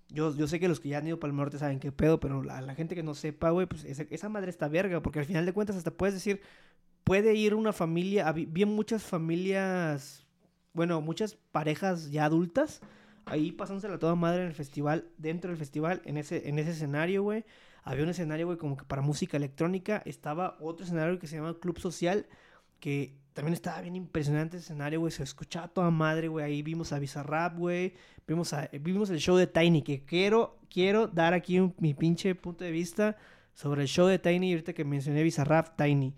yo, yo sé que los que ya han ido para el norte saben qué pedo, pero la, la gente que no sepa, güey, pues esa, esa madre está verga, porque al final de cuentas hasta puedes decir, puede ir una familia, bien muchas familias, bueno, muchas parejas ya adultas, ahí pasándosela toda madre en el festival, dentro del festival, en ese, en ese escenario, güey. Había un escenario, güey, como que para música electrónica. Estaba otro escenario que se llama Club Social, que también estaba bien impresionante ese escenario, güey. Se escuchaba toda madre, güey. Ahí vimos a Bizarrap, güey. Vimos, vimos el show de Tiny, que quiero, quiero dar aquí un- mi pinche punto de vista sobre el show de Tiny. Ahorita que mencioné Bizarrap, Tiny.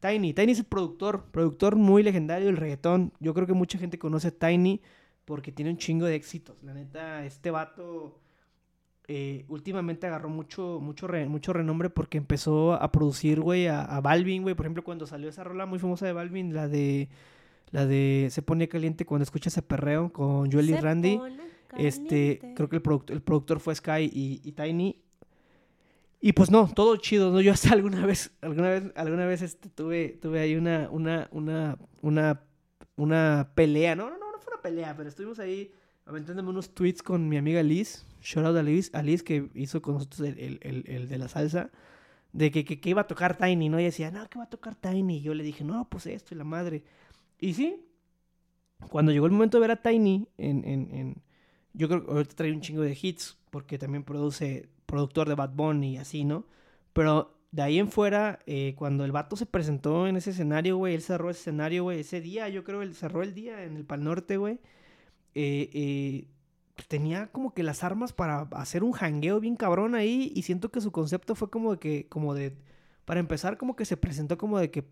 Tiny, Tiny es el productor, productor muy legendario del reggaetón. Yo creo que mucha gente conoce a Tiny porque tiene un chingo de éxitos. La neta, este vato eh, últimamente agarró mucho, mucho, re- mucho renombre porque empezó a producir, güey, a, a Balvin, güey. Por ejemplo, cuando salió esa rola muy famosa de Balvin, la de, la de Se pone caliente cuando escucha ese perreo con Joel y Randy. Este, creo que el, product- el productor fue Sky y, y Tiny. Y pues no, todo chido, ¿no? Yo hasta alguna vez, alguna vez, alguna vez este, tuve, tuve ahí una, una, una, una, una pelea. No, no, no, no fue una pelea, pero estuvimos ahí aventándome unos tweets con mi amiga Liz. Shout out a Liz, a que hizo con nosotros el, el- de la salsa. De que, que, que iba a tocar Tiny, ¿no? Y decía, no, que va a tocar Tiny. Y yo le dije, no, pues esto y la madre. Y sí, cuando llegó el momento de ver a Tiny en, en, en- yo creo que ahorita trae un chingo de hits porque también produce productor de Bad Bunny y así, ¿no? Pero de ahí en fuera, eh, cuando el vato se presentó en ese escenario, güey, él cerró ese escenario, güey, ese día, yo creo él cerró el día en el Pal Norte, güey. eh, eh, pues tenía como que las armas para hacer un jangueo bien cabrón ahí y siento que su concepto fue como de que, como de, para empezar como que se presentó como de que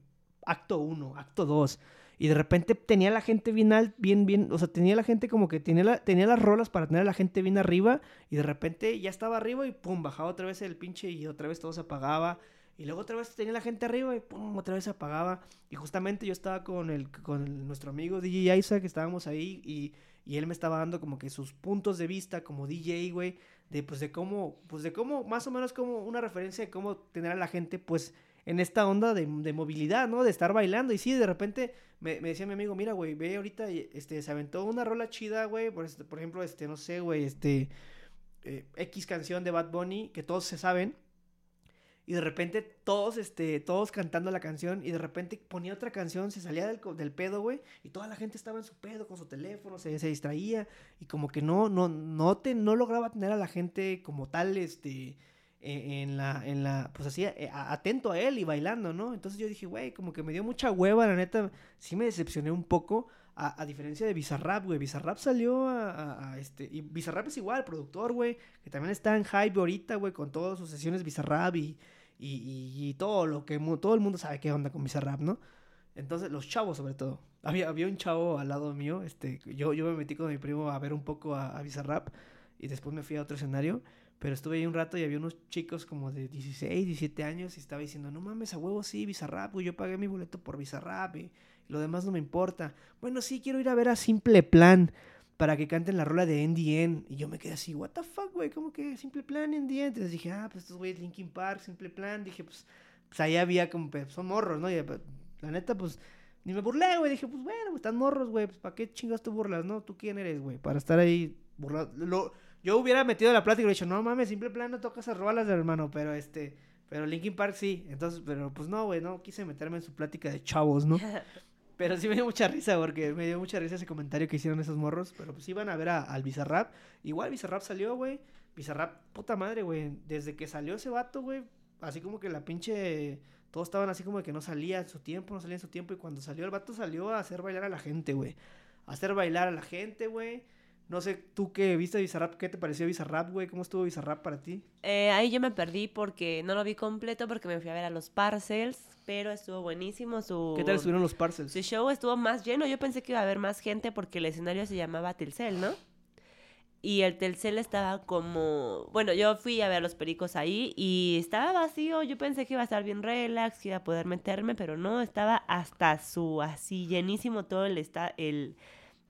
acto 1, acto 2. Y de repente tenía la gente bien al, bien, bien, o sea, tenía la gente como que tenía, la, tenía las rolas para tener a la gente bien arriba y de repente ya estaba arriba y pum, bajaba otra vez el pinche y otra vez todo se apagaba. Y luego otra vez tenía la gente arriba y pum, otra vez se apagaba. Y justamente yo estaba con el, con nuestro amigo DJ Isaac, que estábamos ahí y, y él me estaba dando como que sus puntos de vista como DJ, güey, de pues de cómo, pues de cómo, más o menos como una referencia de cómo tener a la gente pues en esta onda de, de movilidad, ¿no? De estar bailando. Y sí, de repente me, decía mi amigo, mira, güey, ve ahorita, este, se aventó una rola chida, güey, por, este- por ejemplo, este, no sé, güey, este, eh, X canción de Bad Bunny, que todos se saben. Y de repente todos, este, todos cantando la canción y de repente ponía otra canción, se salía del, del pedo, güey, y toda la gente estaba en su pedo con su teléfono, se, se distraía y como que no, no, no te, no lograba tener a la gente como tal, este, eh, en la, en la, pues así, eh, atento a él y bailando, ¿no? Entonces yo dije, güey, como que me dio mucha hueva, la neta, sí me decepcioné un poco, a, diferencia de Bizarrap, güey, Bizarrap salió a, a- este, y Bizarrap es igual, productor, güey, que también está en hype ahorita, güey, con todas sus sesiones Bizarrap y, y, y- y todo lo que, todo el mundo sabe qué onda con Bizarrap, ¿no? Entonces, los chavos sobre todo. Había, había un chavo al lado mío, este, yo, yo me metí con mi primo a ver un poco a Bizarrap y después me fui a otro escenario. Pero estuve ahí un rato y había unos chicos como de 16, 17 años y estaba diciendo, no mames, a huevo sí, Bizarrap, güey, yo pagué mi boleto por Bizarrap y lo demás no me importa. Bueno, sí, quiero ir a ver a Simple Plan para que canten la rola de NDN. Y yo me quedé así, what the fuck, güey, ¿cómo que Simple Plan, NDN? Entonces dije, ah, pues estos güeyes Linkin Park, Simple Plan. Dije, pues, pues ahí había como, pues, son morros, ¿no? Y pues, la neta, pues, ni me burlé, güey. Dije, pues bueno, pues, están morros, güey, pues, ¿para qué chingas tú burlas, no? ¿Tú quién eres, güey? Para estar ahí burlando. Lo- yo hubiera metido la plática y hubiera dicho, no mames, simple plan no toca esas rolas, hermano, pero este, pero Linkin Park sí. Entonces, pero pues no, güey, no quise meterme en su plática de chavos, ¿no? Pero sí me dio mucha risa porque me dio mucha risa ese comentario que hicieron esos morros. Pero pues iban a ver a- al Bizarrap. Igual Bizarrap salió, güey. Bizarrap, puta madre, güey. Desde que salió ese vato, güey. Así como que la pinche. Todos estaban así como que no salía en su tiempo, no salía en su tiempo. Y cuando salió el vato salió a hacer bailar a la gente, güey. A hacer bailar a la gente, güey. No sé, tú que viste Bizarrap, ¿qué te pareció Bizarrap, güey? ¿Cómo estuvo Bizarrap para ti? Eh, ahí yo me perdí porque no lo vi completo porque me fui a ver a los Parcels, pero estuvo buenísimo su... ¿Qué tal estuvieron los parcels? Su show estuvo más lleno. Yo pensé que iba a haber más gente porque el escenario se llamaba Tilcel, ¿no? y el Telcel estaba como, bueno, yo fui a ver a los pericos ahí y estaba vacío, yo pensé que iba a estar bien relax, que iba a poder meterme, pero no, estaba hasta su, así llenísimo todo el, esta, el,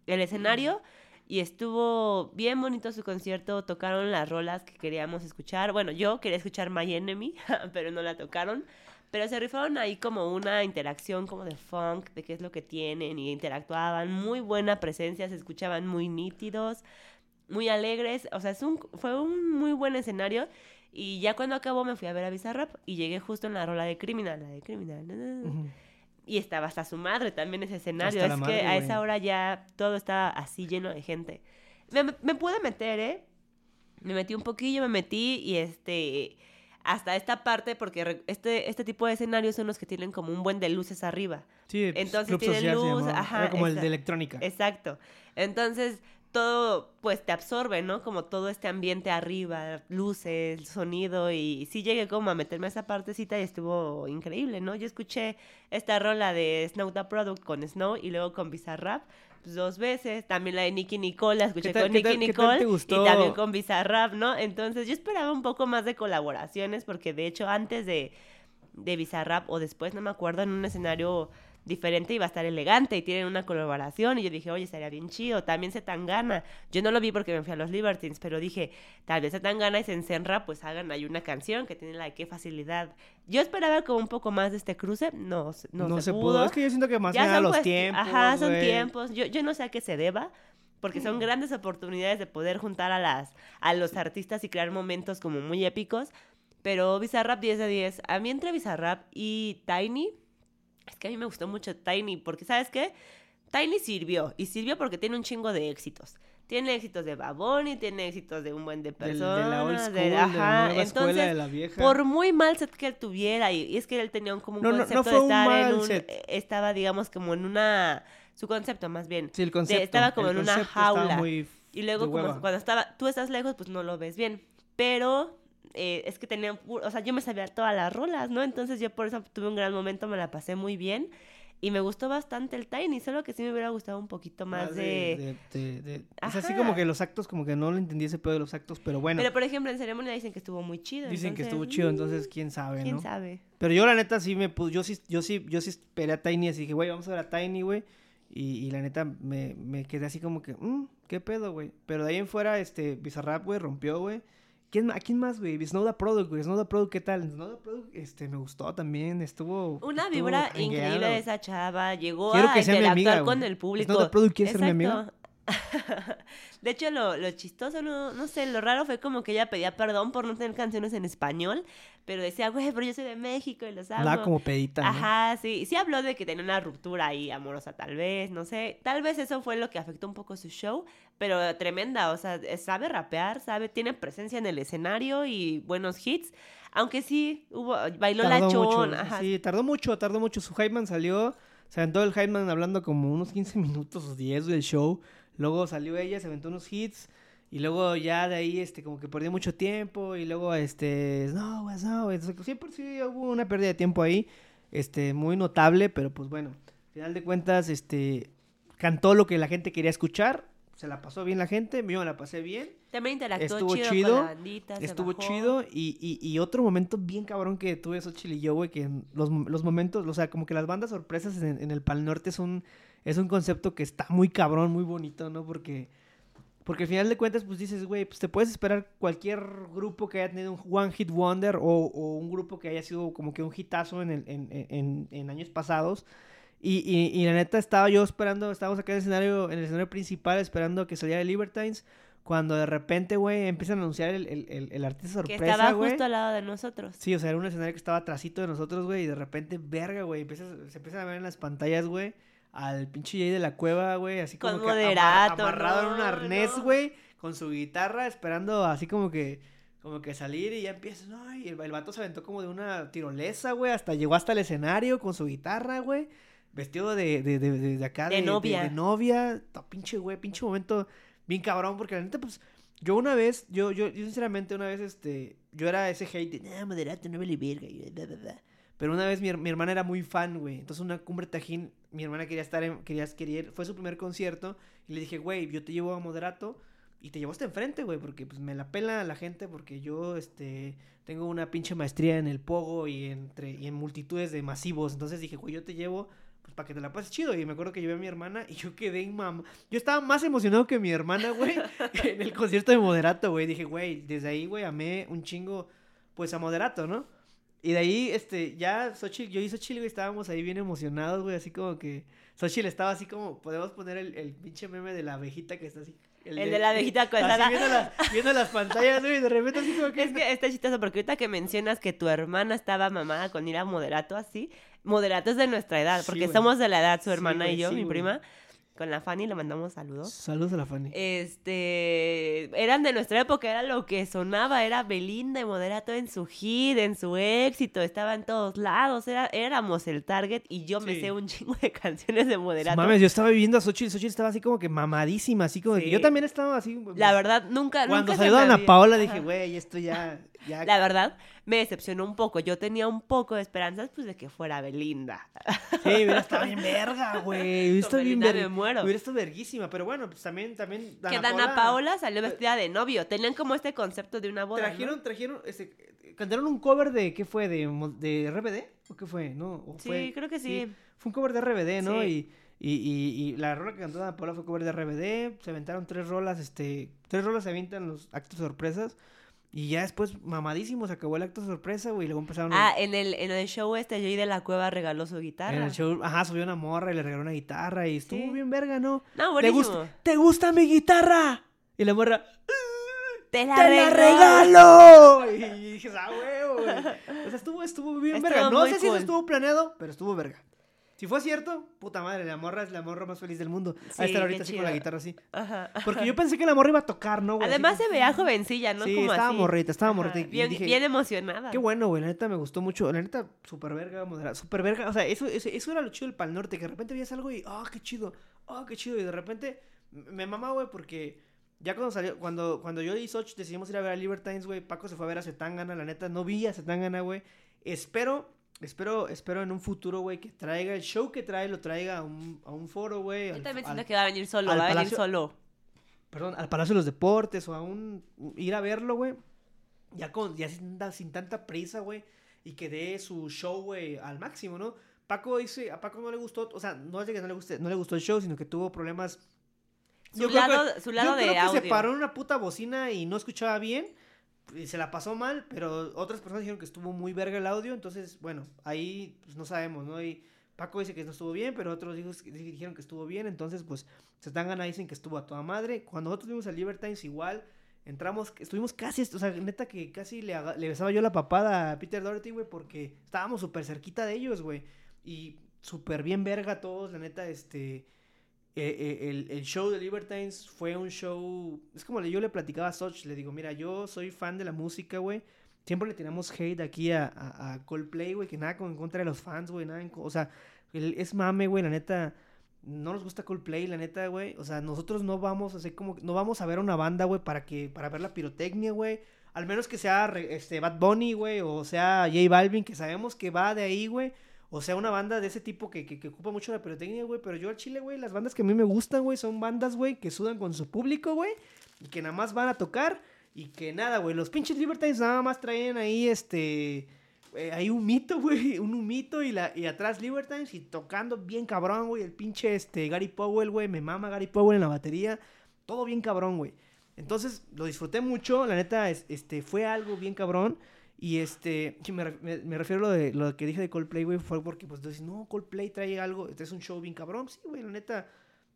el escenario y estuvo bien bonito su concierto, tocaron las rolas que queríamos escuchar, bueno, yo quería escuchar My Enemy, pero no la tocaron. Pero se rifaron ahí como una interacción como de funk, de qué es lo que tienen y interactuaban. Muy buena presencia, se escuchaban muy nítidos muy alegres. O sea, es un, fue un muy buen escenario. Y ya cuando acabó me fui a ver a Bizarrap y llegué justo en la rola de Criminal, la de Criminal. Y estaba hasta su madre también ese escenario. es que a esa hora ya todo estaba así lleno de gente. Me, me, pude meter, ¿eh? Me metí un poquillo, me metí y este hasta esta parte, porque este, este tipo de escenarios son los que tienen como un buen de luces arriba. Sí, pues, entonces tienen luz, ajá, como el de electrónica. Exacto. Entonces, todo pues te absorbe, ¿no? Como todo este ambiente arriba, luces, sonido y sí llegué como a meterme a esa partecita y estuvo increíble, ¿no? Yo escuché esta rola de Snow the Product con Snow y luego con Bizarrap pues, dos veces, también la de Nicky Nicole, la escuché con Nicky Nicole y también con Bizarrap, ¿no? Entonces yo esperaba un poco más de colaboraciones porque de hecho antes de, de Bizarrap o después, no me acuerdo, en un escenario diferente y va a estar elegante y tienen una colaboración y yo dije, oye, estaría bien chido, también se tan gana. Yo no lo vi porque me fui a los Libertines, pero dije, tal vez se tan gana y se encerra, pues hagan ahí una canción que tiene la de qué facilidad. Yo esperaba como un poco más de este cruce, no, no, no se, pudo. Es que yo siento que más ya los tiempos. Ajá, son tiempos. Yo, yo no sé a qué se deba porque son grandes oportunidades de poder juntar a las a los artistas y crear momentos como muy épicos, pero Bizarrap 10 de 10. A mí entre Bizarrap y Tiny es que a mí me gustó mucho Tiny, porque ¿sabes qué? Tiny sirvió, y sirvió porque tiene un chingo de éxitos. Tiene éxitos de Baboni, tiene éxitos de un buen de personas. De, la old school, de, la Entonces, de la vieja. por muy mal set que él tuviera, y, es que él tenía un, como un concepto de estar en un... Eh, estaba, digamos, como en una... Su concepto, más bien. Sí, el concepto. estaba como en una jaula. y luego, como cuando estaba... Tú estás lejos, pues no lo ves bien. Pero eh, es que tenía, o sea, yo me sabía todas las rolas, ¿no? Entonces yo por eso tuve un gran momento, me la pasé muy bien. Y me gustó bastante el Tiny, solo que sí me hubiera gustado un poquito más, de... Es así como que los actos, como que no lo entendí ese pedo de los actos, pero bueno. Pero por ejemplo, en ceremonia dicen que estuvo muy chido. Dicen que estuvo chido, entonces quién sabe, ¿Quién sabe? Pero yo la neta sí me puse, yo sí, yo sí, yo sí esperé a Tiny, así que, güey, vamos a ver a Tiny, güey. Y, y, la neta me, me quedé así como que, mmm, qué pedo, güey. Pero de ahí en fuera, este, Bizarrap, güey, rompió, güey. ¿Quién, ¿A quién más, güey? Snowda Product, güey. Snowda Product, ¿qué tal? Snowda Product, este, me gustó también. Estuvo. Una vibra increíble de esa chava. Llegó a interactuar con el público. Snowda Product quiere ser mi amiga. de hecho, lo, lo chistoso, no, no sé, lo raro fue como que ella pedía perdón por no tener canciones en español, pero decía, güey, pero yo soy de México y los amo. Hablaba como pedita. Ajá, sí. Sí habló de que tenía una ruptura ahí amorosa, tal vez, no sé. Tal vez eso fue lo que afectó un poco su show, pero tremenda, o sea, sabe rapear, sabe, tiene presencia en el escenario y buenos hits. Aunque sí, hubo, bailó la chon. Ajá. Sí, tardó mucho, tardó mucho. Su Hypeman salió, se aventó el Hypeman hablando como unos 15 minutos o 10 del show. Luego salió ella, se aventó unos hits. Y luego ya de ahí, este, como que perdió mucho tiempo. Y luego, este, no, pues no, siempre sí hubo una pérdida de tiempo ahí. Este, muy notable, pero pues bueno, al final de cuentas, este, cantó lo que la gente quería escuchar. Se la pasó bien la gente, yo me la pasé bien. También interactuó estuvo chido, estuvo chido. Y, y, y, otro momento bien cabrón que tuve eso y yo, güey, que los, los momentos, o sea, como que las bandas sorpresas en, en el Pal Norte son es un concepto que está muy cabrón, muy bonito, ¿no? Porque, porque al final de cuentas, pues dices, güey, pues te puedes esperar cualquier grupo que haya tenido un One Hit Wonder o, un grupo que haya sido como que un hitazo en, el, en, en, años pasados. Y, y, la neta estaba yo esperando, estábamos acá en el escenario, en el escenario principal esperando que saliera Libertines. Cuando de repente, güey, empiezan a anunciar el, el, el, artista sorpresa, Que estaba justo al lado de nosotros. Sí, o sea, era un escenario que estaba atrásito de nosotros, güey, y de repente, verga, güey, se empiezan a ver en las pantallas, güey, al pinche Jay de la cueva, güey, así como que amarrado en un arnés, güey, con su guitarra, esperando así como que como que salir y ya empieza, no, y el, vato se aventó como de una tirolesa, güey, hasta llegó hasta el escenario con su guitarra, güey, vestido de, de, de, de acá, de, novia. De, novia, pinche, güey, pinche momento bien cabrón, porque la neta, pues, yo una vez, yo, yo, yo sinceramente una vez, este, yo era ese hate de, no, moderato, no vale verga, y bla, bla, bla. Pero una vez mi, mi hermana era muy fan, güey. Entonces una cumbre tajín, mi hermana quería estar en, quería, fue su primer concierto. Y le dije, güey, yo te llevo a Moderato. y te llevó hasta enfrente, güey, porque pues me la pela la gente porque yo, este, tengo una pinche maestría en el pogo y, entre, y en multitudes de masivos. Entonces dije, güey, yo te llevo pues para que te la pases chido. Y me acuerdo que llevé a mi hermana y yo quedé en mamá. Yo estaba más emocionado que mi hermana, güey, en el concierto de Moderato, güey. Dije, güey, desde ahí, güey, amé un chingo, pues a Moderato, ¿no? Y de ahí, este, ya Xochitl, yo y Xochitl, güey, estábamos ahí bien emocionados, güey, así como que Xochitl estaba así como, podemos poner el, el pinche meme de la abejita que está así el, de, la abejita colgada. Viendo, viendo, las pantallas, güey, de repente así como que... Es que está chistoso porque ahorita que mencionas que tu hermana estaba mamada con ir a moderato así, moderato es de nuestra edad, porque somos de la edad, su hermana y yo, mi prima con la Fanny, le mandamos saludos. Saludos a la Fanny. Este, eran de nuestra época, era lo que sonaba, era Belinda y Moderato en su hit, en su éxito, estaba en todos lados, era, éramos el target y yo me sé un chingo de canciones de Moderato. Mames, yo estaba viviendo a Xochitl, Xochitl estaba así como que mamadísima, así como que yo también estaba así. la verdad, nunca, Cuando nunca salió Ana Paola dije, güey, esto ya... La verdad, me decepcionó un poco. Yo tenía un poco de esperanzas, pues, de que fuera Belinda. Sí, hubiera estado bien verga, güey. Hubiera estado bien verga. muero. Hubiera estado verguísima. Pero bueno, pues también, también. que Dana Paola, salió vestida de novio. Tenían como este concepto de una boda. Trajeron, trajeron, este, cantaron un cover de, ¿qué fue? ¿De, de RBD? ¿O qué fue? ¿No? sí, creo que sí. Fue un cover de RBD, ¿no? Y, y, y, y, la rola que cantó Dana Paola fue cover de RBD. Se aventaron tres rolas, este. Tres rolas se avientan los actos sorpresas. Y ya después, mamadísimo, se acabó el acto sorpresa, güey, y luego empezaron... Ah, en el, en el show este, Joey de la Cueva regaló su guitarra. En el show, ajá, subió una morra y le regaló una guitarra y estuvo bien verga, ¿no? No, buenísimo. ¿Te gusta, ¿Te gusta mi guitarra? Y la morra... ¡Te la, ¡Te regalo! la regalo! Y dije, ah, huevo, güey. O sea, estuvo, estuvo bien verga. No sé si eso estuvo planeado, pero estuvo verga. Si fue cierto, puta madre, la morra es la morra más feliz del mundo. Sí, a estar ahorita así con la guitarra así. Ajá, Porque yo pensé que la morra iba a tocar, ¿no, güey? Además se veía jovencilla, ¿no? Sí, estaba morrita, estaba morrita. Bien, bien, emocionada. Qué bueno, güey, la neta me gustó mucho. La neta, súper verga, moderada, súper verga. O sea, eso, eso, eso, era lo chido del Pal Norte, que de repente veías algo y, ah, qué chido, ah, qué chido. Y de repente me mamá, güey, porque ya cuando salió, cuando, cuando yo y Soch decidimos ir a ver a Libertines, güey, Paco se fue a ver a Zetangana, la neta, no vi a Zetangana, güey. Espero Espero, espero en un futuro, güey, que traiga el show que trae, lo traiga a un, a un foro, güey. Yo también siento que va a venir solo, va a venir solo. Perdón, al Palacio de los Deportes o a un. ir a verlo, güey. Ya, con, ya sin, sin tanta prisa, güey. Y que dé su show, güey, al máximo, ¿no? Paco dice, a Paco no le gustó, o sea, no es de que no le, guste, no le gustó el show, sino que tuvo problemas. Su lado, su lado yo de creo que se paró en una puta bocina y no escuchaba bien se la pasó mal, pero otras personas dijeron que estuvo muy verga el audio, entonces, bueno, ahí pues, no sabemos, ¿no? Y Paco dice que no estuvo bien, pero otros dijeron que estuvo bien, entonces, pues, se están ganando, dicen que estuvo a toda madre. Cuando nosotros vimos a Libertines igual, entramos, estuvimos casi, o sea, neta que casi le, le besaba yo la papada a Peter Doherty, güey, porque estábamos súper cerquita de ellos, güey, y súper bien verga todos, la neta, este eh, eh, el, el, show de Libertines fue un show. Es como yo le platicaba a Soch, le digo, mira, yo soy fan de la música, güey. Siempre le tiramos hate aquí a, a, Coldplay, güey, que nada en contra de los fans, güey, nada. o sea, es mame, güey, la neta. No nos gusta Coldplay, la neta, güey. O sea, nosotros no vamos a hacer como. No vamos a ver una banda, güey, para que para ver la pirotecnia, güey. Al menos que sea este, Bad Bunny, güey, o sea J Balvin, que sabemos que va de ahí, güey. O sea, una banda de ese tipo que, que, ocupa mucho la pirotecnia, güey. Pero yo al chile, güey, las bandas que a mí me gustan, güey, son bandas, güey, que sudan con su público, güey. Y que nada más van a tocar. Y que nada, güey. Los pinches Libertines nada más traen ahí, este... Eh, hay un mito, güey. Un humito y, la, y atrás Libertines y tocando bien cabrón, güey. El pinche, este, Gary Powell, güey. Me mama Gary Powell en la batería. Todo bien cabrón, güey. Entonces, lo disfruté mucho. La neta, este, fue algo bien cabrón. Y este, me, me, refiero a lo, de, lo que dije de Coldplay, güey, fue porque, pues, dices, no, Coldplay trae algo, este es un show bien cabrón. Sí, güey, la neta,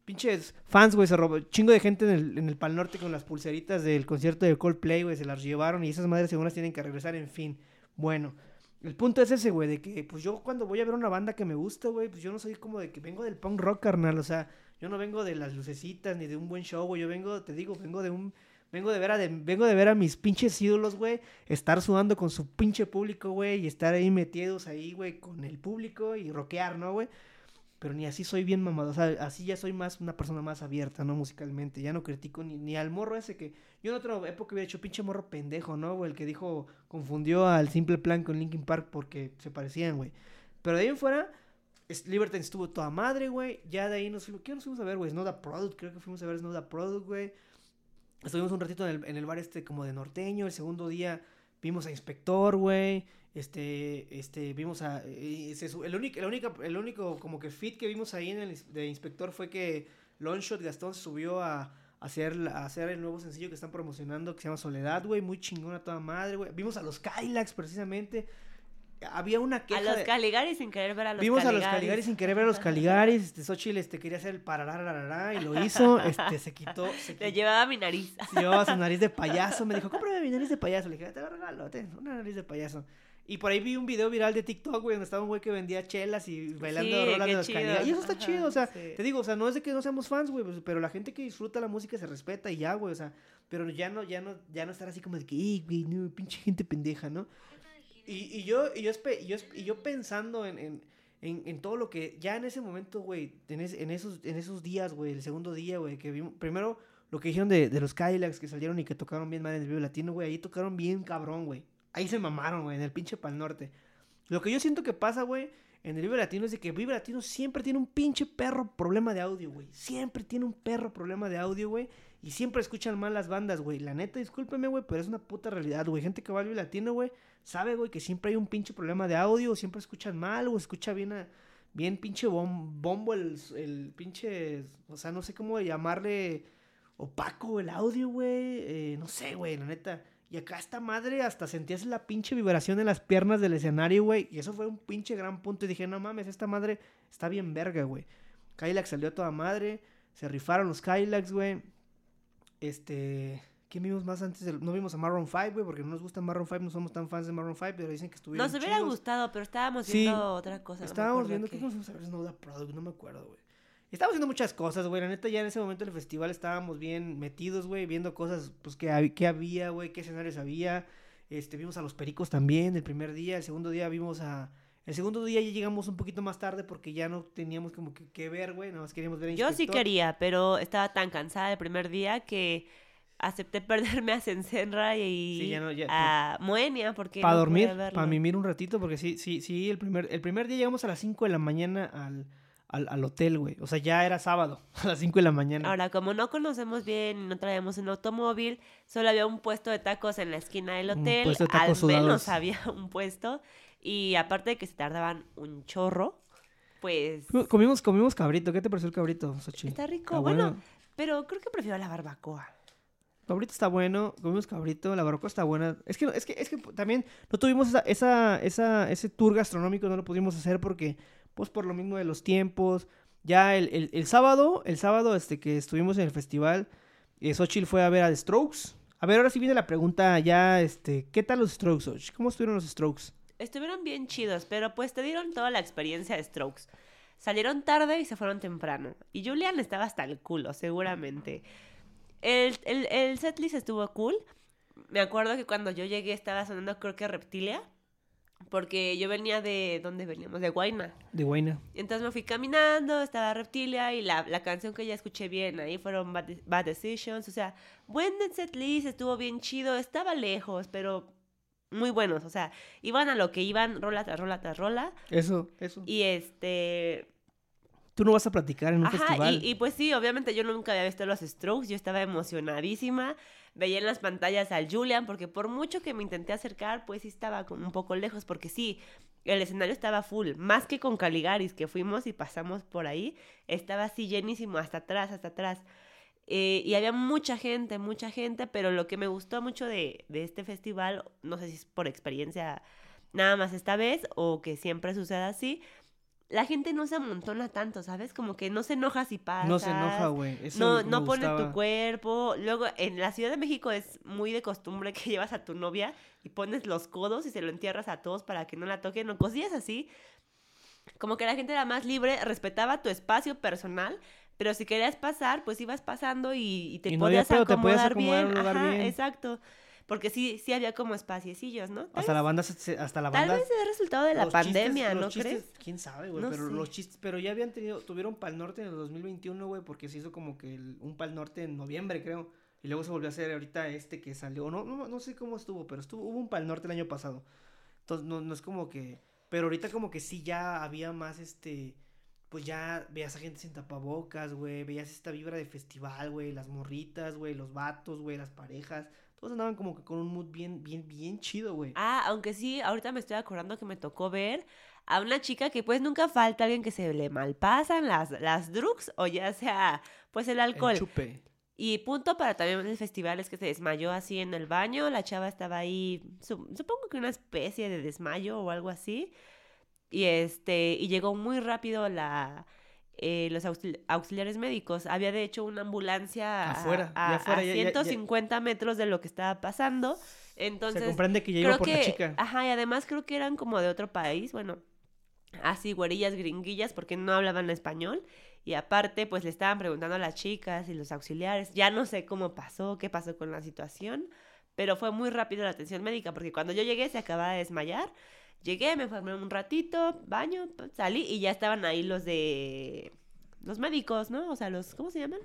pinches fans, güey, se robó, chingo de gente en el, en el Pal Norte con las pulseritas del concierto de Coldplay, güey, se las llevaron y esas madres según las tienen que regresar, en fin. Bueno, el punto es ese, güey, de que, pues, yo cuando voy a ver una banda que me gusta, güey, pues, yo no soy como de que vengo del punk rock, carnal, o sea, yo no vengo de las lucecitas ni de un buen show, güey, yo vengo, te digo, vengo de un Vengo de ver a, vengo de ver a mis pinches ídolos, güey, estar sudando con su pinche público, güey, y estar ahí metidos ahí, güey, con el público y rockear, ¿no, güey? Pero ni así soy bien mamado, o sea, así ya soy más una persona más abierta, ¿no? Musicalmente, ya no critico ni, ni al morro ese que yo en otra época hubiera hecho pinche morro pendejo, ¿no? Güey, el que dijo, confundió al Simple Plan con Linkin Park porque se parecían, güey. Pero de ahí en fuera, Liberty estuvo toda madre, güey. Ya de ahí nos fuimos. ¿Qué nos fuimos a ver, güey? Snow Product, creo que fuimos a ver Snow Product, güey. Estuvimos un ratito en el, en el bar este como de norteño. El segundo día vimos a Inspector, güey. Este, este, vimos a... el, único, el, único, el único como que fit que vimos ahí en el de Inspector fue que Longshot Gastón se subió a, hacer, a hacer el nuevo sencillo que están promocionando que se llama Soledad, güey. Muy chingón a toda madre, güey. Vimos a los Kylax precisamente. Había una queja A los de- Caligaris sin querer ver a los Vimos Caligaris. a los Caligaris sin querer ver a los Caligaris. Este, Xochitl este, quería hacer el pararararara y lo hizo. Este, se quitó. Se Le llevaba mi nariz. se llevaba su nariz de payaso. Me dijo, cómprame mi nariz de payaso. Le dije, te la regalo, ten, una nariz de payaso. Y por ahí vi un video viral de TikTok, güey, donde estaba un güey que vendía chelas y bailando Sí, rolas de los. Caligaris. Y eso está Ajá, chido, o sea, sí. te digo, o sea, no es de que no seamos fans, güey, pues, pero la gente que disfruta la música se respeta y ya, güey, o sea, pero ya no, ya no, ya no estar así como de que, "Ey, güey, no, pinche gente pendeja, ¿no? Y, y yo, y yo, y yo, y yo pensando en, en, en, todo lo que, ya en ese momento, güey, en, es- en, esos, en esos días, güey, el segundo día, güey, que vimos, primero lo que dijeron de, de los Kylax que salieron y que tocaron bien mal en el Vivo Latino, güey, ahí tocaron bien cabrón, güey. Ahí se mamaron, güey, en el pinche Pal Norte. Lo que yo siento que pasa, güey, en el Vive Latino es de que Vive Latino siempre tiene un pinche perro problema de audio, güey. Siempre tiene un perro problema de audio, güey. Y siempre escuchan mal las bandas, güey. La neta, discúlpeme, güey, pero es una puta realidad, güey. Gente que va al Latino, güey, sabe, güey, que siempre hay un pinche problema de audio. Siempre escuchan mal, o escucha bien, a- bien pinche bom- bombo el, el pinche... O sea, no sé cómo llamarle opaco el audio, güey. eh, no sé, güey, la neta. Y acá esta madre hasta sentías la pinche vibración en las piernas del escenario, güey. Y eso fue un pinche gran punto. Y dije, no mames, esta madre está bien verga, güey. Kylax salió a toda madre. Se rifaron los Kylax, güey. Este. ¿Quién vimos más antes? del- No vimos a Maroon 5, güey, porque no nos gusta Maroon 5, no somos tan fans de Maroon 5, pero dicen que estuvieron Nos hubiera chidos. gustado, pero estábamos Sí, viendo otra cosa. no Estábamos acuerdo viendo qué. que fuimos a ver Snowda Product, no me acuerdo, güey. Estábamos haciendo muchas cosas, güey. La neta, ya en ese momento del festival estábamos bien metidos, güey, viendo cosas, pues, que, que había, güey, qué escenarios había. Este, vimos a los pericos también el primer día. El segundo día vimos a. El segundo día ya llegamos un poquito más tarde porque ya no teníamos como que, que ver, güey. Nada más queríamos ver Yo sí quería, pero estaba tan cansada el primer día que acepté perderme a Sensenra y Sí, ya no, ya- a Moenia porque Para no dormir, para mimir un ratito, porque sí, sí, sí, el primer, el primer día llegamos a las 5 de la mañana al, al, al hotel, güey. O sea, ya era sábado, a las 5 de la mañana. Ahora, como no conocemos bien y no traíamos un automóvil, solo había un puesto de tacos en la esquina del Un hotel. puesto de Al tacos menos sudados. había un puesto. Y aparte de que se tardaban un chorro, pues Comimos, comimos cabrito. ¿Qué te pareció el cabrito, Xochitl? está rico. Está bueno, pero creo que prefiero la barbacoa. Cabrito está bueno, comimos cabrito, la barbacoa está buena. Es que, es que, es que también no tuvimos esa, esa, esa, ese tour gastronómico, no lo pudimos hacer porque, pues por lo mismo de los tiempos. Ya el, el, el sábado, el sábado este que estuvimos en el festival, eh, Xochitl fue a ver a The Strokes. A ver, ahora sí viene la pregunta ya, este, ¿qué tal los Strokes, Xochitl? ¿Cómo estuvieron los Strokes? Estuvieron bien chidos, pero pues te dieron toda la experiencia de Strokes. Salieron tarde y se fueron temprano. Y Julian estaba hasta el culo, seguramente. El, el, el setlist estuvo cool. Me acuerdo que cuando yo llegué estaba sonando creo que Reptilia. Porque yo venía de... ¿Dónde veníamos? De Guayna. De Guayna. Entonces me fui caminando, estaba Reptilia y la, la canción que ya escuché bien ahí fueron Bad, Bad Decisions. O sea, buen setlist, estuvo bien chido. Estaba lejos, pero muy buenos. O sea, iban a lo que iban, rola tras rola tras rola. Eso, eso. Y este... Tú no vas a platicar en un Ajá, festival. y, y pues sí, obviamente yo nunca había visto los Strokes, yo estaba emocionadísima, veía en las pantallas al Julian, porque por mucho que me intenté acercar, pues sí estaba como un poco lejos, porque sí, el escenario estaba full, más que con Caligaris, que fuimos y pasamos por ahí, estaba así llenísimo, hasta atrás, hasta atrás. Eh, y había mucha gente, mucha gente, pero lo que me gustó mucho de, de este festival, no sé si es por experiencia nada más esta vez o que siempre suceda así, la gente no se amontona tanto, ¿sabes? Como que no se enoja si pasas. no se enoja, güey. No, no pone tu cuerpo. Luego, en la Ciudad de México es muy de costumbre que llevas a tu novia y pones los codos y se lo entierras a todos para que no la toquen o cosillas así. Como que la gente era más libre, respetaba tu espacio personal, pero si querías pasar, pues ibas pasando y, y te Y no había podías pedo, te podías acomodar acomodar en bien. un lugar Ajá, bien. exacto. Porque sí, sí había como espaciecillos, ¿no? Tal, Hasta la banda, hasta la tal banda... vez es resultado de la pandemia, chistes- ¿no chistes, crees? quién sabe, güey, No pero sé. los chistes, pero ya habían tenido, tuvieron Pal Norte en el 2021, güey, porque se hizo como que el- un Pal Norte en noviembre, creo, y luego se volvió a hacer ahorita este que salió, no, no, no sé cómo estuvo, pero estuvo, hubo un Pal Norte el año pasado, entonces no, no es como que, pero ahorita como que sí ya había más, este, pues ya veías a gente sin tapabocas, güey, veías esta vibra de festival, güey, las morritas, güey, los vatos, güey, las parejas, todos andaban como que con un mood bien, bien, bien chido, güey. Ah, aunque sí, ahorita me estoy acordando que me tocó ver a una chica que pues nunca falta alguien que se le malpasan las, las drugs o ya sea pues el alcohol. El chupe. Y punto para también el festival es que se desmayó así en el baño, la chava estaba ahí, su- supongo que una especie de desmayo o algo así. Y este, y llegó muy rápido la eh, los auxil- auxiliares médicos. Había de hecho una ambulancia Afuera, a, afuera, a ya- ya- ya- 150 metros de lo que estaba pasando. Entonces, se comprende que ya iba por que, la chica. ajá, y además creo que eran como de otro país, bueno, así güerillas gringuillas porque no hablaban español y aparte pues le estaban preguntando a las chicas y los auxiliares, ya no sé cómo pasó, qué pasó con la situación, pero fue muy rápido la atención médica porque cuando yo llegué se acababa de desmayar, llegué, me formé un ratito, baño, salí y ya estaban ahí los de los médicos, ¿no? O sea, los ¿cómo se llaman?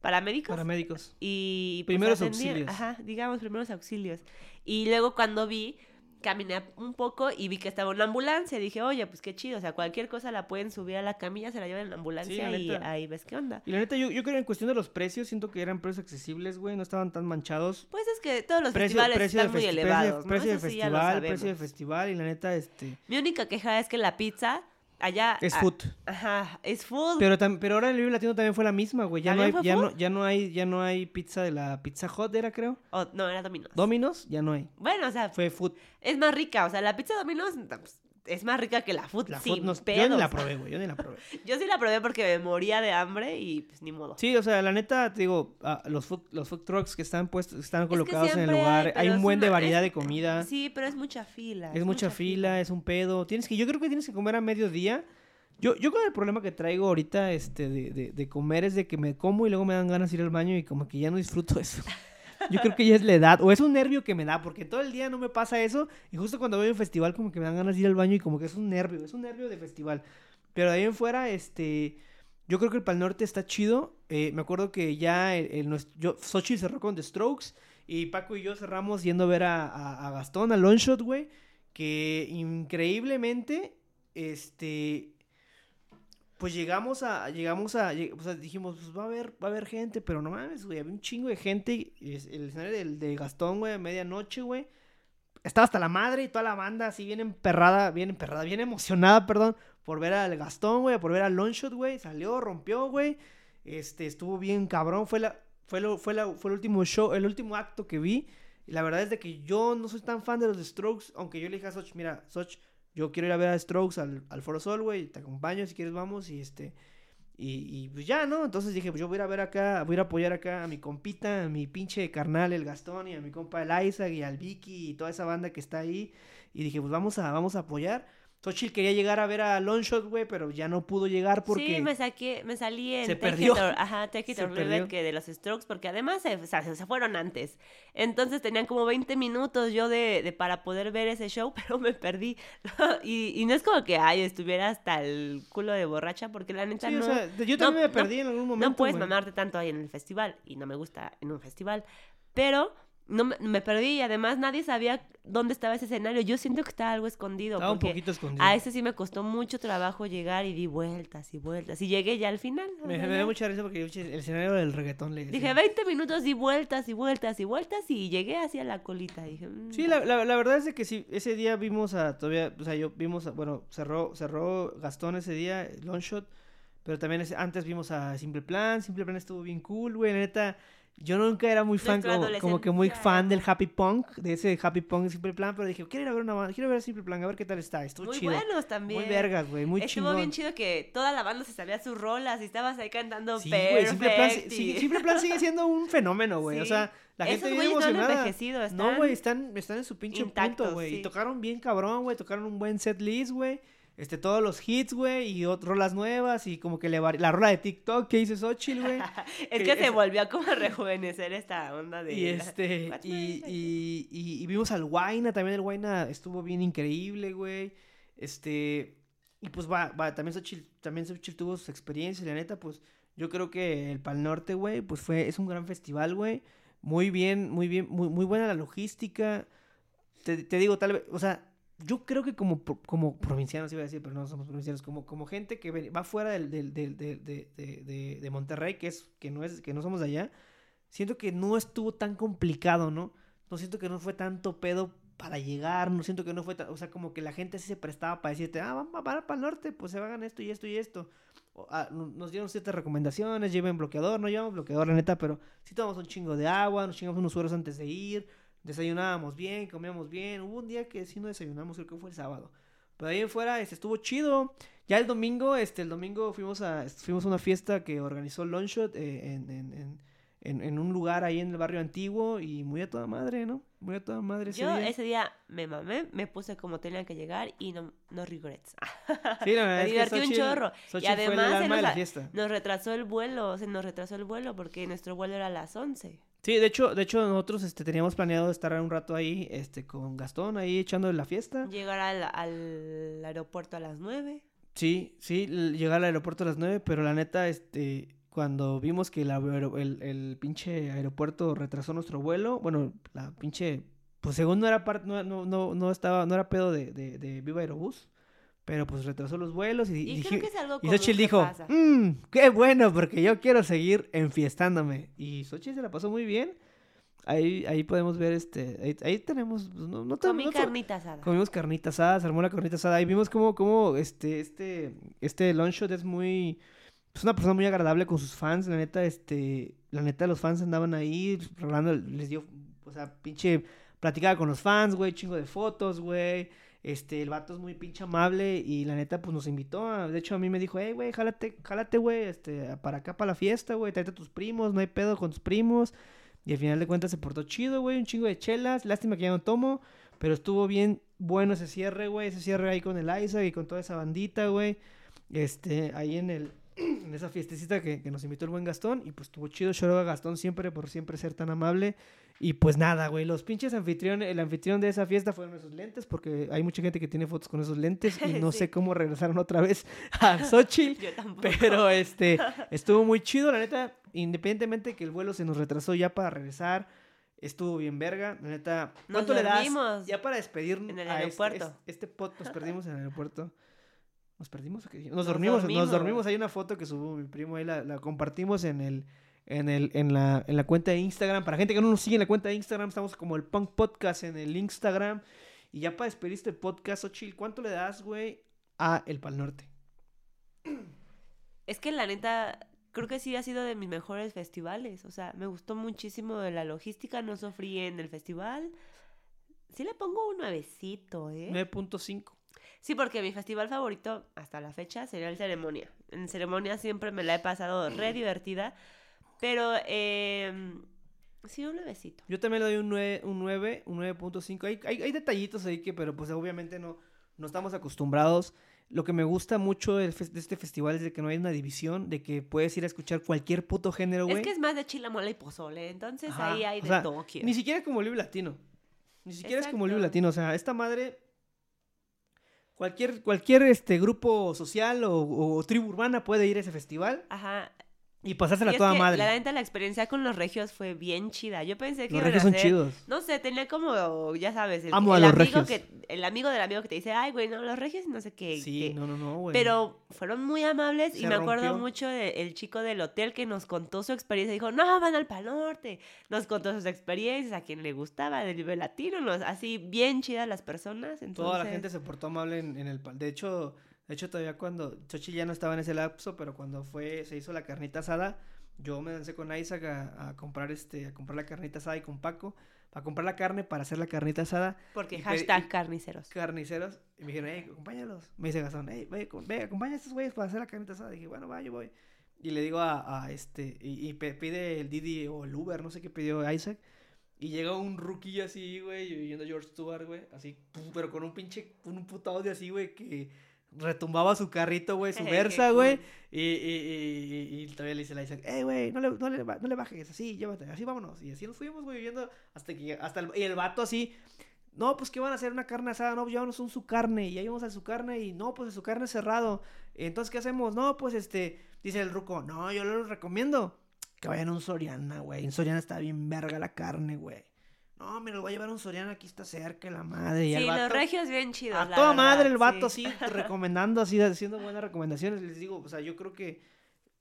Paramédicos. Paramédicos. Y pues, Primeros atendían- auxilios. Ajá, digamos, primeros auxilios. Y luego cuando vi, caminé un poco y vi que estaba una ambulancia. Dije, oye, pues qué chido. O sea, cualquier cosa la pueden subir a la camilla, se la llevan en la ambulancia la y ahí ves qué onda. Y la neta, yo, yo creo que en cuestión de los precios, siento que eran precios accesibles, güey, no estaban tan manchados. Pues es que todos los Precio, festivales precio, están muy festi- precio, elevados, ¿no? precio de sí festival, precio de festival, y la neta, este, Mi única queja es que la pizza allá... es ah, food. Ajá, es full. Pero, tam- pero ahora el Vive Latino también fue la misma, güey. Ya no hay, ¿También fue ya food? no, ya no hay, ya no hay pizza de la Pizza Hut, era creo. Oh, no, era Domino's. Domino's, ya no hay. bueno, o sea, Fue food. es más rica. O sea, la pizza Domino's pues, es más rica que la food La sin food no, yo ni pedos. la probé, güey. Yo ni la probé. Yo sí la probé porque me moría de hambre y pues ni modo. Sí, o sea, la neta, te digo, ah, los food, los food trucks que están puestos, están que colocados en el lugar, hay, un buen de variedad es- de comida, Sí, pero es mucha fila. es mucha fila, es un pedo. Tienes que, yo creo que tienes que comer a mediodía. Yo, yo con el problema que traigo ahorita, este, de, de, de comer es de que me como y luego me dan ganas de ir al baño y como que ya no disfruto eso. Yo creo que ya es la edad, o es un nervio que me da, porque todo el día no me pasa eso, y justo cuando voy a un festival como que me dan ganas de ir al baño y como que es un nervio, es un nervio de festival. Pero de ahí en fuera, este, yo creo que el Pal Norte está chido. Eh, me acuerdo que ya el, el nuestro, yo, Xochitl cerró con The Strokes, y Paco y yo cerramos yendo a ver a, a, a Gastón, a Longshot, güey, que increíblemente, este, pues llegamos a, llegamos a, o sea, dijimos, pues va a haber, va a haber gente, pero no mames, güey, había un chingo de gente, el escenario del, de Gastón, güey, a medianoche, güey, estaba hasta la madre y toda la banda así bien emperrada, bien emperrada, bien emocionada, perdón, por ver al Gastón, güey, por ver al Longshot, güey, salió, rompió, güey, este, estuvo bien cabrón, fue la, fue lo, fue la, fue el último show, el último acto que vi, y la verdad es de que yo no soy tan fan de los Strokes, aunque yo le dije a Soch, mira, Soch, yo quiero ir a ver a Strokes al, al Foro Sol, güey, te acompaño si quieres, vamos, y este, y, y pues ya, ¿no? Entonces dije, pues yo voy a ir a ver acá, voy a ir a apoyar acá a mi compita, a mi pinche carnal, el Gastón, y a mi compa el Isaac, y al Vicky, y toda esa banda que está ahí, y dije, pues vamos a, vamos a apoyar. Xochitl quería llegar a ver a Longshot, güey, pero ya no pudo llegar porque... Sí, me saqué, me salí en se Take perdió. It or, ajá, Take It Se or Leave It, que de los Strokes, porque además se, o sea, se fueron antes. Entonces tenían como 20 minutos yo de, de para poder ver ese show, pero me perdí. y, y no es como que, ay, estuviera hasta el culo de borracha, porque la neta Sí, no... o sea, yo no- también me no- perdí en algún momento, no puedes güey. mamarte tanto ahí en el festival y no me gusta en un festival. Pero no me, me perdí y además nadie sabía dónde estaba ese escenario. Yo siento que estaba algo escondido. Estaba un poquito escondido. A ese sí me costó mucho trabajo llegar y di vueltas y vueltas. Y llegué ya al final. Me, me da mucha risa porque el escenario del reggaetón le Dije 20 minutos y vueltas y vueltas y vueltas y llegué hacia la colita. Dije, mm, Sí, la, la, la verdad es que sí, ese día vimos a, todavía, o sea, yo vimos, a, bueno, cerró, cerró Gastón ese día, Longshot, pero también ese- antes vimos a Simple Plan, Simple Plan estuvo bien cool, güey, neta, yo nunca era muy fan, como, como que muy fan del Happy Punk, de ese Happy Punk Simple Plan, pero dije, quiero ir a ver una banda, quiero ver Simple Plan, a ver qué tal está, estuvo muy chido. buenos también. Muy vergas, güey, muy Estuvo chingón. bien chido que toda la banda se sabía sus rolas y estabas ahí cantando Sí, güey, Simple Plan, sí- Simple Plan sigue siendo un fenómeno, güey. O sea, la gente Esos bien güeyes no han emocionada. envejecido, No, están güey, están, están en su pinche intactos, punto, güey. sí. Y tocaron bien cabrón, güey. Tocaron un buen set list, güey. Este, todos los hits, güey, y ot- rolas nuevas, y como que le vari- la rola de TikTok que hizo Xochitl, güey. es que que se es- volvió a como a rejuvenecer esta onda de... y este, y, y, y, y vimos al Guayna, también el Guayna estuvo bien increíble, güey. Este, y pues va, va, también Xochitl, también Xochitl tuvo sus experiencias, la neta, pues yo creo que el Pal Norte, güey, pues fue, es un gran festival, güey. Muy bien, muy bien, muy, muy buena la logística. Te, te digo, tal vez, o sea, yo creo que como, como provincianos, iba a decir, pero no somos provincianos, como, como gente que va fuera del, del, del- de, de- Monterrey, que, es, que, no es, que no somos de allá, siento que no estuvo tan complicado, ¿no? No siento que no fue tanto pedo para llegar, no siento que no fue, tan- o sea, como que la gente se prestaba para decirte, ah, vamos para, para el norte, pues se hagan esto y esto y esto. O, ah, no- nos dieron ciertas recomendaciones, lleven bloqueador, no llevamos bloqueador, la neta, pero sí tomamos un chingo de agua, nos chingamos unos sueros antes de ir, desayunábamos bien, comíamos bien. Hubo un día que sí no desayunamos, creo que fue el sábado. Pero ahí en fuera este, estuvo chido. Ya el domingo, este, el domingo fuimos a, fuimos a una fiesta que organizó Longshot eh, en, en, en, en, en un lugar ahí en el barrio antiguo y muy a toda madre, ¿no? Muy a toda madre ese Yo día. ese día me mamé, me puse como tenía que llegar y no, no regrets. Sí, la verdad me es que divertí un chorro. Xochitl y fue el además de nos, la a- fiesta. nos retrasó el vuelo, se nos retrasó el vuelo porque nuestro vuelo era a las 11. Sí, de hecho, de hecho nosotros este, teníamos planeado estar un rato ahí este, con Gastón, ahí echando la fiesta. Llegar al, al aeropuerto a las 9. Sí, sí, llegar al aeropuerto a las 9, pero la neta, este, cuando vimos que el, el, el pinche aeropuerto retrasó nuestro vuelo, bueno, la pinche, pues según no era parte, no, no, no, no estaba, no era pedo de, de, de Viva Aerobús, pero pues retrasó los vuelos y, Y dije- creo que es algo y Xochitl dijo, mmm, qué bueno, porque yo quiero seguir enfiestándome. Y Xochitl se la pasó muy bien. Ahí, ahí podemos ver, este, ahí, ahí tenemos, pues, no, no, Comí no carnita asada. Comimos carnita asada, se armó la carnita asada y vimos cómo, cómo este, este, este Longshot es muy, es una persona muy agradable con sus fans, la neta, este, la neta los fans andaban ahí, les dio, o sea, pinche, platicaba con los fans, güey, chingo de fotos, güey, este, el vato es muy pinche amable y la neta, pues nos invitó, de hecho a mí me dijo, hey, güey, jálate, jálate, güey, este, para acá, para la fiesta, güey, tráete a tus primos, no hay pedo con tus primos. Y al final de cuentas se portó chido, güey, un chingo de chelas. Lástima que ya no tomo, pero estuvo bien bueno ese cierre, güey. Ese cierre ahí con el Isaac y con toda esa bandita, güey. Este, ahí en el en esa fiestecita que, nos invitó el buen Gastón. Y pues estuvo chido, out a Gastón siempre por siempre ser tan amable. Y pues nada, güey, los pinches anfitriones, el anfitrión de esa fiesta fueron esos lentes, porque hay mucha gente que tiene fotos con esos lentes y no Sí. sé cómo regresaron otra vez a Xochitl. Yo tampoco. Pero este, estuvo muy chido, la neta. Independientemente que el vuelo se nos retrasó ya para regresar, estuvo bien verga. La neta, Nos ¿cuánto le das? Ya para despedirnos en el a este- aeropuerto. Este, este pod, nos perdimos en el aeropuerto. ¿Nos perdimos o qué? Nos, Nos dormimos, nos dormimos. dormimos. Hay una foto que subió mi primo ahí, la, la compartimos en el. En, el, en, la, en la cuenta de Instagram. Para gente que no nos sigue en la cuenta de Instagram, estamos como el Punk Podcast en el Instagram. Y ya para despedir este podcast, Ochil, ¿cuánto le das, güey, a El Pal Norte? Es que la neta, creo que sí ha sido de mis mejores festivales. O sea, me gustó muchísimo de la logística, no sufrí en el festival. Sí le pongo un nuevecito, ¿eh? 9.5. Sí, porque mi festival favorito hasta la fecha sería el Ceremonia. En Ceremonia siempre me la he pasado re divertida. Pero, eh, sí, un nuevecito. Yo también le doy un 9, un 9, un 9.5. Hay, hay, hay detallitos ahí que, pero pues obviamente no, no estamos acostumbrados. Lo que me gusta mucho de este festival es de que no hay una división, de que puedes ir a escuchar cualquier puto género, güey. Es que es más de chila, mole y pozole. Entonces Ajá, ahí hay o de sea, todo. Ni siquiera es como Libre Latino. Ni siquiera es como Exacto. Latino. O sea, esta madre. Cualquier, cualquier este, grupo social o, o tribu urbana puede ir a ese festival Ajá. Y pasársela toda que, madre. La neta, la experiencia con los regios fue bien chida. Yo pensé que Los a regios son chidos. No sé, tenía como, ya sabes, el, Amo a los amigo regios. que el amigo del amigo que te dice, ay, güey, no, los regios no sé qué. Sí, qué". no, no, no, güey. Pero fueron muy amables y me acuerdo mucho del chico del hotel que nos contó su experiencia. Dijo, no, van al Pal Norte. Nos contó sus experiencias, a quien le gustaba, del nivel latino. Nos, así bien chidas las personas. Entonces, Toda la gente se portó amable en, en el pal. De hecho, de hecho todavía cuando Chochi ya no estaba en ese lapso, pero cuando fue se hizo la carnita asada, yo me lancé con Isaac a, a comprar este a comprar la carnita asada y con Paco a comprar la carne para hacer la carnita asada. Porque y hashtag y- carniceros. Carniceros y me dijeron, "Hey, acompáñalos." Me dice Gastón, "Hey, ve, ve, acompaña a estos güeyes para hacer la carnita asada." dije, "Bueno, va, yo voy." Y le digo a, a este y, y pide el Didi o el Uber, no sé qué pidió Isaac. Y llega un rookie así, güey, oyendo a George Stewart, güey, así, pero con un pinche, con un puto audio así, güey, que retumbaba su carrito, güey, su Versa, güey. Y, y, y, y- y todavía le dice a Isaac, eh, güey, no le, no, le, no le bajes, así, llévate, así vámonos. Y así nos fuimos, güey, viviendo hasta que, hasta el, y el vato así, no, pues que van a hacer una carne asada, no, llévanos un su carne, y ahí vamos a su carne, y no, pues su carne es cerrado. Entonces, ¿qué hacemos? No, pues este, dice el ruco, no, yo les recomiendo que vayan a un Soriana, güey. En Soriana está bien verga la carne, güey. No, me lo voy a llevar a un Soriana, aquí está cerca, la madre. Y Sí, los vato- regios bien chidos. a la toda verdad, madre el vato sí. así recomendando, así haciendo buenas recomendaciones. Les digo, o sea, yo creo que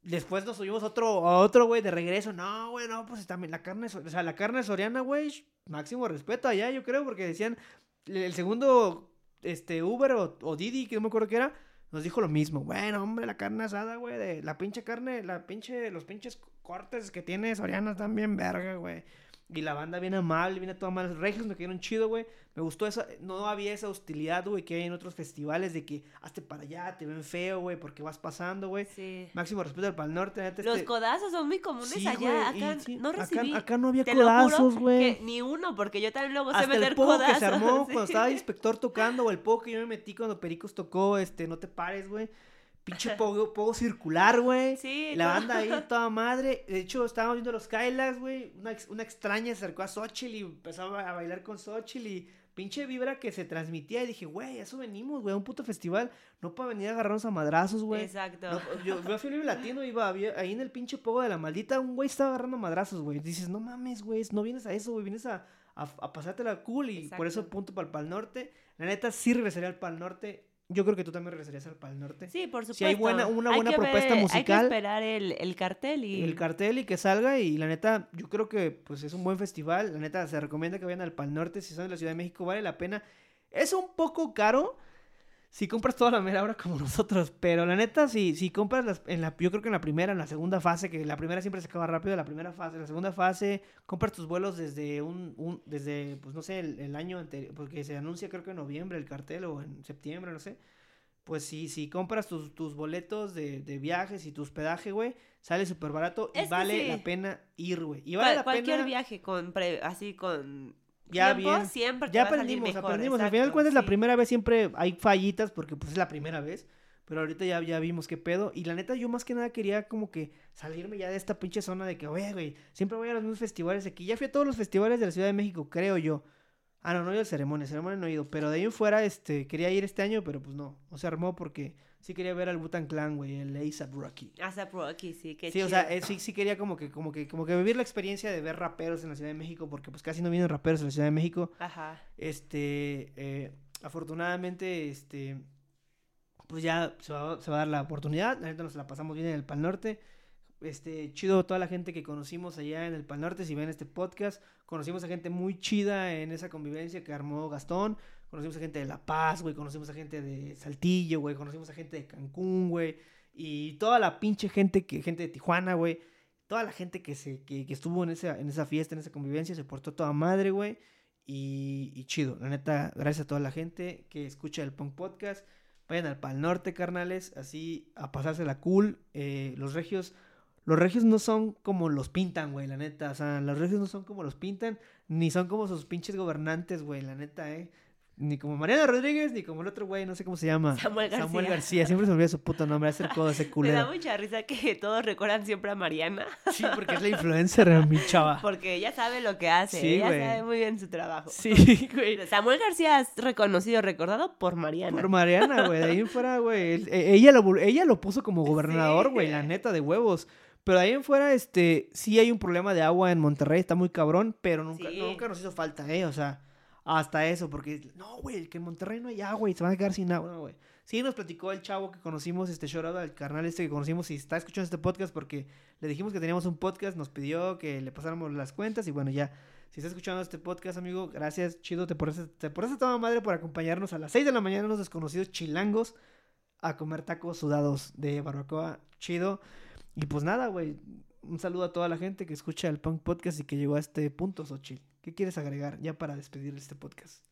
después nos subimos otro, a otro, güey, de regreso. No, güey, no, pues también la carne, o sea, la carne soriana, güey, máximo respeto allá, yo creo, porque decían, el el segundo, este, Uber o, o Didi, que no me acuerdo qué era, nos dijo lo mismo. Bueno, hombre, la carne asada, güey, de la pinche carne, la pinche, los pinches cortes que tiene Soriana están bien verga, güey. Y la banda bien amable, viene toda mal. Los regios me quedaron chido, güey. Me gustó esa. No había esa hostilidad, güey, que hay en otros festivales de que hazte para allá, te ven feo, güey, porque vas pasando, güey. Sí. Máximo respeto al Pal Norte, Los este- codazos son muy comunes Sí, allá. güey, Acá sí, no recibí. Acá, no había Te codazos, güey. ni uno, porque yo también luego sé Hasta meter el codazos. que se armó sí. cuando estaba el inspector tocando, o el pogo que yo me metí cuando Pericos tocó, este, no te pares, güey. Pinche pogo, pogo circular, güey. Sí, La banda ahí toda madre. De hecho, estábamos viendo los Kylax, güey. Una, una extraña se acercó a Xochitl y empezaba a bailar con Xochitl y pinche vibra que se transmitía. Y dije, güey, eso venimos, güey, a un puto festival. No para venir a agarrarnos a madrazos, güey. Exacto. No, yo, yo fui a Vive Latino, iba ahí en el pinche pogo de la maldita, un güey estaba agarrando madrazos, güey. Dices, no mames, güey, no vienes a eso, güey, vienes a, a, a pasártela cool y por eso punto para el Pal Norte. La neta, sí regresaría al Pal Norte. Yo creo que tú también regresarías al Pal Norte. Sí, por supuesto. Si hay buena- una buena propuesta ver- musical. Hay que esperar el, el cartel y... El cartel y que salga y la neta, yo creo que pues es un buen festival. La neta, se recomienda que vayan al Pal Norte si son de la Ciudad de México, vale la pena. Es un poco caro si compras toda la mera hora como nosotros, pero la neta, si, si compras las- en la, yo creo que en la primera, en la segunda fase, que la primera siempre se acaba rápido, la primera fase, la segunda fase, compras tus vuelos desde un, un desde, pues no sé, el, el año anterior, porque se anuncia creo que en noviembre el cartel o en septiembre, no sé. Pues sí, si compras tus, tus boletos de, de viajes y tu hospedaje, güey, sale súper barato y Es vale sí. la pena ir, güey. Y Cual- vale la cualquier pena... viaje con pre- así con Ya tiempo, bien. siempre te Ya va a salir aprendimos, mejor, aprendimos. Al final de cuentas, la sí. primera vez siempre hay fallitas porque pues es la primera vez. Pero ahorita ya, ya vimos qué pedo. Y la neta, yo más que nada quería como que salirme ya de esta pinche zona de que, oye, güey, siempre voy a los mismos festivales aquí. Ya fui a todos los festivales de la Ciudad de México, creo yo. Ah, no, no he ido al ceremonia, ceremonia no he ido. Pero de ahí en fuera, este, quería ir este año, pero pues no. No se armó porque sí quería ver al Butan Clan, güey, el A$AP Rocky. ASAP Rocky, sí, qué Sí, o sea, eh, sí, sí quería como que, como que, como que vivir la experiencia de ver raperos en la Ciudad de México, porque pues casi no vienen raperos en la Ciudad de México. Ajá. Este, eh, afortunadamente, este, pues ya se va, se va a dar la oportunidad. La neta nos la pasamos bien en el Pal Norte. Este, chido toda la gente que conocimos allá en el Pal Norte. Si ven este podcast, conocimos a gente muy chida en esa convivencia que armó Gastón. Conocimos a gente de La Paz, güey. Conocimos a gente de Saltillo, güey. Conocimos a gente de Cancún, güey. Y toda la pinche gente que, gente de Tijuana, güey. Toda la gente que se, que, que estuvo en esa, en esa fiesta, en esa convivencia, se portó toda madre, güey. Y, y chido, la neta, gracias a toda la gente que escucha el Punk Podcast. Vayan al Pal Norte, carnales, así a pasársela cool. Eh, los regios, los regios no son como los pintan, güey, la neta. O sea, los regios no son como los pintan, ni son como sus pinches gobernantes, güey, la neta, eh. Ni como Mariana Rodríguez, ni como el otro güey, no sé cómo se llama. Samuel Samuel García. García, siempre se me olvida su puto nombre, hace el codo, ese Me da culero. mucha risa que todos recuerdan siempre a Mariana, Sí, porque es la influencer, mi chava. porque ella sabe lo que hace, Sí, ella güey. sabe muy bien su trabajo. Sí, güey. Samuel García es reconocido, recordado por Mariana. Por Mariana, güey. De ahí en fuera, güey. eh, Ella lo, ella lo puso como gobernador, Sí. güey. La neta, de huevos. Pero de ahí en fuera, este, sí hay un problema de agua en Monterrey. Está muy cabrón. Pero nunca, Sí. nunca nos hizo falta, ¿eh? O sea, hasta eso. Porque, no, güey, que en Monterrey no hay agua y se van a quedar sin agua, güey. Sí nos platicó el chavo que conocimos, este out al carnal este que conocimos y está escuchando este podcast porque le dijimos que teníamos un podcast, nos pidió que le pasáramos las cuentas y bueno, ya si estás escuchando este podcast, amigo, gracias, chido, te portaste, te portaste toda madre por acompañarnos a las 6 de la mañana, unos desconocidos chilangos, a comer tacos sudados de barbacoa, chido. Y pues nada, güey, un saludo a toda la gente que escucha el Punk Podcast y que llegó a este punto, Xochitl. ¿Qué quieres agregar ya para despedir este podcast?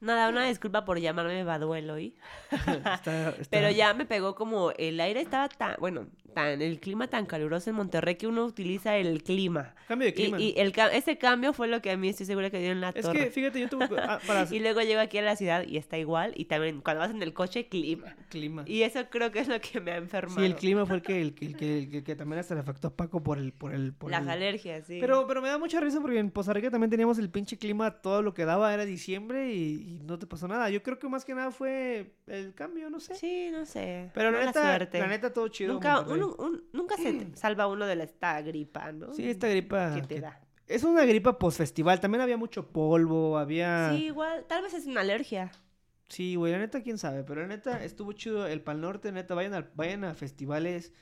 Nada, una disculpa por llamarme Baduel hoy. Está- está- Pero ya me pegó como el aire estaba tan, bueno, tan, el clima tan caluroso en Monterrey que uno utiliza el clima. Cambio de Y, clima. y el, ca- ese cambio fue lo que a mí estoy segura que dio en la es torre. que, fíjate, yo tuve... ah, para Y luego llego aquí a la ciudad y está igual. Y también cuando vas en el coche, clima. clima. Y eso creo que es lo que me ha enfermado. Sí, el clima fue el que, el, el que, el que- que también hasta le afectó a Paco por el... Por el por Las el- alergias, sí. Pero, pero me da mucha risa porque en Poza Rica también teníamos el pinche clima, todo lo que daba era diciembre y, y no te pasó nada. Yo creo que más que nada fue el cambio, no sé. Sí, no sé. Pero la neta, suerte. la neta todo chido. Nunca, Monterrey. uno- un- nunca se te salva uno de la, esta gripa, ¿no? Sí, esta gripa que te que- da. Es una gripa post-festival. También había mucho polvo, había... Sí, igual, tal vez es una alergia. Sí, güey, la neta, quién sabe. Pero la neta, estuvo chido el Pal Norte. Neta, vayan a, vayan a festivales.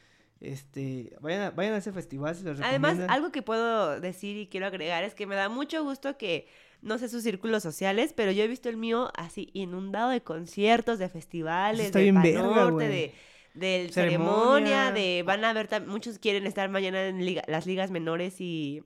Este, vayan a, vayan a ese festival. Se los Además, algo que puedo decir y quiero agregar es que me da mucho gusto que, no sé sus círculos sociales, pero yo he visto el mío así inundado de conciertos, de festivales, de bien Pal verga, Norte, güey. de, Ceremonia. ceremonia, de van a ver, muchos quieren estar mañana en liga- las ligas menores y,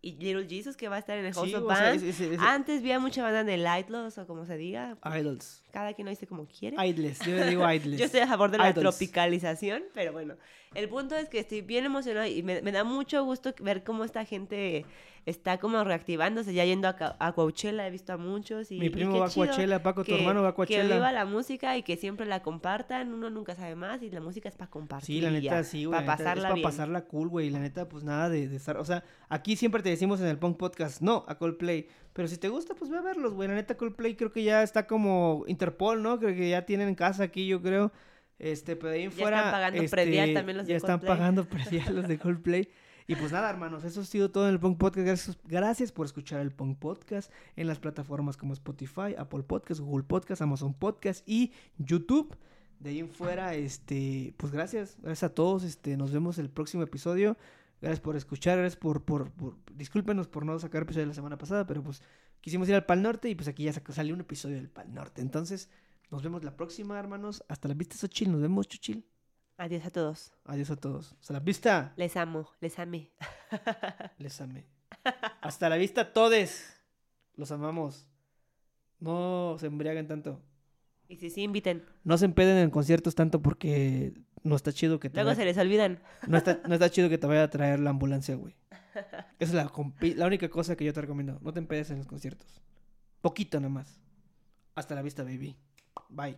y Little Jesus que va a estar en el House Sí, of sea, Band. ese- ese- ese- Antes vi a mucha banda en el Idlos o como se diga, Idols. cada quien lo dice como quiere. Idles. Yo le digo idles. Yo estoy a favor de la tropicalización, pero bueno, el punto es que estoy bien emocionada y me, me da mucho gusto ver cómo esta gente está como reactivándose, ya yendo a, a Coachella, he visto a muchos y Mi primo va a Coachella, Paco, tu que- hermano va a Que Coachella. viva la música y que siempre la compartan, uno nunca sabe más y la música es para compartir. Sí, la neta, ya, sí, güey. Para pasarla es para pasarla cool, güey. La neta, pues nada de, de estar. O sea, aquí siempre te decimos en el Punk Podcast, no a Coldplay. Pero si te gusta, pues ve a verlos, güey. La neta, Coldplay creo que ya está como Interpol, ¿no? Creo que ya tienen en casa aquí, yo creo. Este, pero ahí en Ya fuera. están pagando este, predial también los de Ya están pagando predial los de Coldplay. Y pues nada, hermanos, eso ha sido todo en el Punk Podcast. Gracias, gracias por escuchar el Punk Podcast en las plataformas como Spotify, Apple Podcast, Google Podcast, Amazon Podcast y YouTube. De ahí en fuera, este, pues gracias, gracias a todos. Este, nos vemos el próximo episodio. Gracias por escuchar, gracias por, por, por- discúlpenos por no sacar episodio la semana pasada, pero pues quisimos ir al Pal Norte y pues aquí ya salió un episodio del Pal Norte. Entonces, nos vemos la próxima, hermanos. Hasta la vista, Xochil. Nos vemos, Chuchil. Adiós a todos. Adiós a todos. Hasta la vista. Les amo, les amé. Les amé. Hasta la vista, todes. Los amamos. No se embriaguen tanto. Y si sí, inviten. No se empeden en conciertos tanto porque no está chido que te Luego vaya, se les olvidan. no, está, no está chido que te vaya a traer la ambulancia, güey. Esa es la, compi- la única cosa que yo te recomiendo. No te empedes en los conciertos. Poquito nada más. Hasta la vista, baby. Bye.